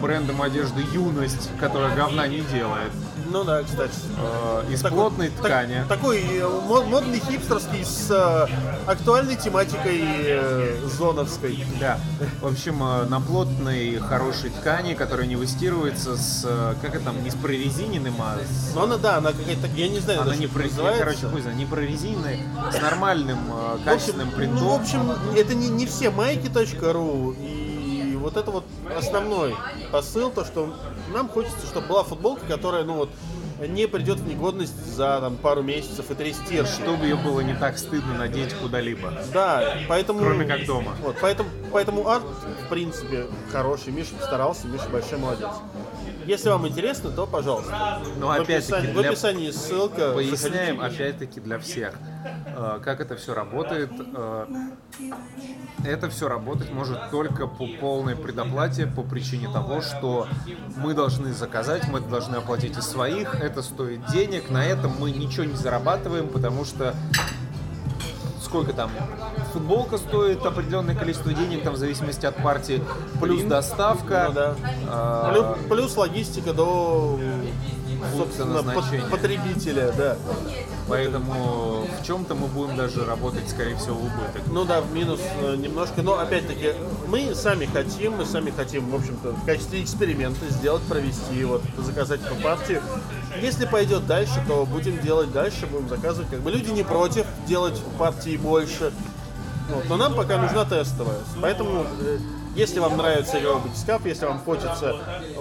брендом одежды Юность, которая говна не делает. Ну да, кстати. Э, из Такой- плотной так- ткани. такой э, мод- модный хипстерский с э, актуальной тематикой э, зоновской. Да. В общем, на плотной, хорошей ткани, которая не выстирывается с, как это там, не с прорезиненным, а с Но она, да, она какая-то, я не знаю, Она даже не про... называется. короче, хуй знает, не прорезиненная, с нормальным, качественным принтом. Ну, в общем, это не, не все майки.ру. И вот это вот основной посыл, то, что нам хочется, чтобы была футболка, которая, ну вот, не придет в негодность за там, пару месяцев и три стирки. Чтобы ее было не так стыдно надеть куда-либо. Да, поэтому... Кроме как дома. Вот, поэтому, поэтому арт, в принципе, хороший. Миша постарался, Миша большой молодец. Если вам интересно, то пожалуйста. Но в, опять-таки описании, в для- описании ссылка. Поясняем опять-таки для всех, э, как это все работает. Э, Это все работать может только по полной предоплате по причине того, что мы должны заказать, мы это должны оплатить из своих, это стоит денег, на этом мы ничего не зарабатываем, потому что сколько там футболка стоит определенное количество денег, там в зависимости от партии, плюс Принт. доставка, Ну да. а, Плюс, плюс логистика до собственно, потребителя, да. поэтому в чем-то мы будем даже работать, скорее всего, в убыток. Ну да, в минус э, немножко, но опять-таки мы сами хотим, мы сами хотим, в общем-то, в качестве эксперимента сделать, провести, вот, заказать эту партию. Если пойдет дальше, то будем делать дальше, будем заказывать. Как бы люди не против делать партии больше. Вот, но нам пока нужна тестовая. Поэтому, э, если вам нравится игровой батискаф, если вам хочется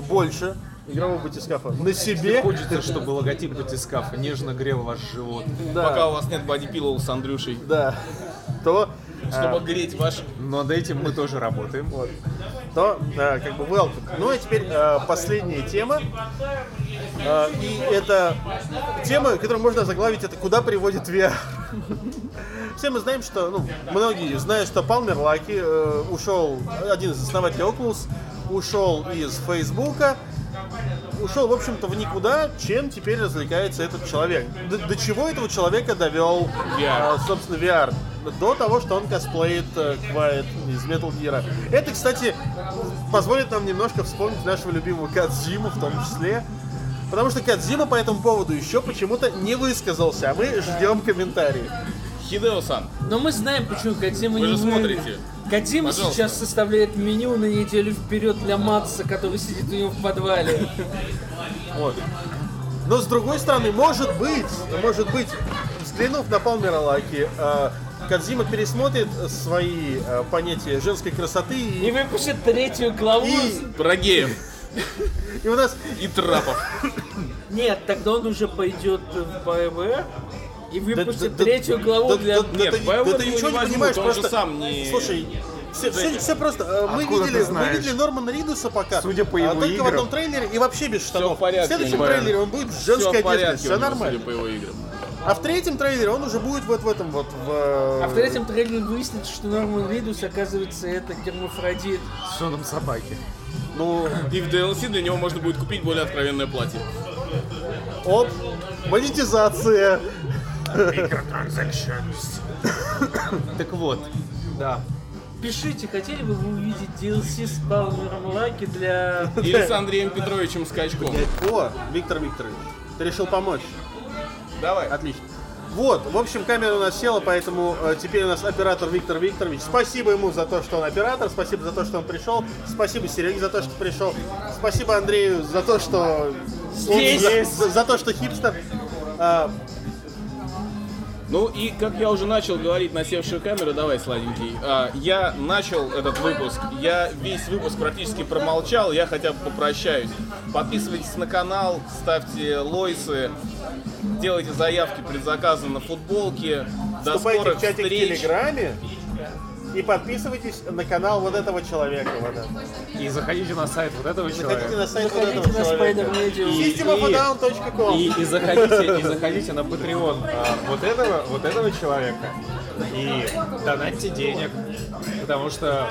больше игрового батискафа на себе, Хочется, чтобы логотип батискафа нежно грел ваш живот. да, Пока у вас нет бодипилоу с Андрюшей. да, то Чтобы а, греть ваш... Но над этим мы тоже работаем. Вот. То, э, как бы, welcome. Ну, а теперь э, последняя тема. Э, и это тема, которую можно заглавить, это «Куда приводит VR?». [LAUGHS] Все мы знаем, что, ну, многие знают, что Палмер Лаки э, ушел, один из основателей Oculus, ушел из Фейсбука, ушел, в общем-то, в никуда, чем теперь развлекается этот человек. До, до чего этого человека довел, VR. а, собственно, VR? До того, что он косплеит э, Квайт из Metal Gear. Это, кстати, позволит нам немножко вспомнить нашего любимого Кадзиму в том числе. Потому что Кадзима по этому поводу еще почему-то не высказался, а мы ждем комментарии. Хидео-сан, Но мы знаем, почему Кадима Вы не же смотрите. Кадима Пожалуйста. сейчас составляет меню на неделю вперед для Матса, который сидит у него в подвале. Вот. Но с другой стороны, может быть, может быть, взглянув на Палмера Лаки, э, Кадзима пересмотрит свои э, понятия женской красоты И и, выпустит третью главу. и, про геев и у нас и трапов. Нет, тогда он уже пойдет в БВ и выпустит да- третью главу да- для... да- Нет, в БВ ты его ничего не понимаешь, он же просто сам не- Слушай, все, Этим. все просто, э, мы Откуда видели, мы видели Нормана Ридуса пока, Судя по а его только в играм. одном трейлере и вообще без штанов. в порядке, в следующем Норман. трейлере он будет в Все женской в одежде, все нормально. судя по его играм. А в третьем трейлере он уже будет вот в этом вот в. э, А в третьем трейлере выяснится, что Норман Ридус, оказывается, это гермафродит. С соном собаки. Ну, И в DLC для него можно будет купить более откровенное платье. оп, монетизация. Так вот, да. Пишите, хотели бы вы увидеть DLC с Палмером Лаки для... Или с Андреем Петровичем Скачком. О, Виктор Викторович, ты решил помочь. Давай. Отлично. Вот, в общем, камера у нас села, поэтому э, теперь у нас оператор Виктор Викторович. Спасибо ему за то, что он оператор, спасибо за то, что он пришел, спасибо Сереге за то, что пришел, спасибо Андрею за то, что он Здесь. за, за то, что хипстер. А, Ну и как я уже начал говорить на севшую камеру, давай, сладенький. а, я начал этот выпуск, я весь выпуск практически промолчал, я хотя бы попрощаюсь. Подписывайтесь на канал, ставьте лойсы, делайте заявки, предзаказы на футболки. До вступайте скорых в чатик в встреч. Телеграме и подписывайтесь на канал вот этого человека. Вот это. И заходите на сайт вот этого Заходите человека. на сайт вот Заходите этого на человека. Spider-Media. И- И, и заходите, и заходите на Patreon а, вот этого, вот этого человека и донатьте денег, потому что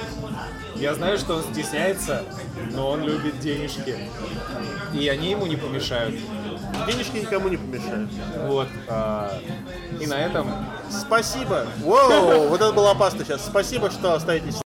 я знаю, что он стесняется, но он любит денежки, и они ему не помешают. Денежки никому не помешают. Вот. а, и на этом Спасибо. Воу, вот это было опасно сейчас. Спасибо, что остаетесь.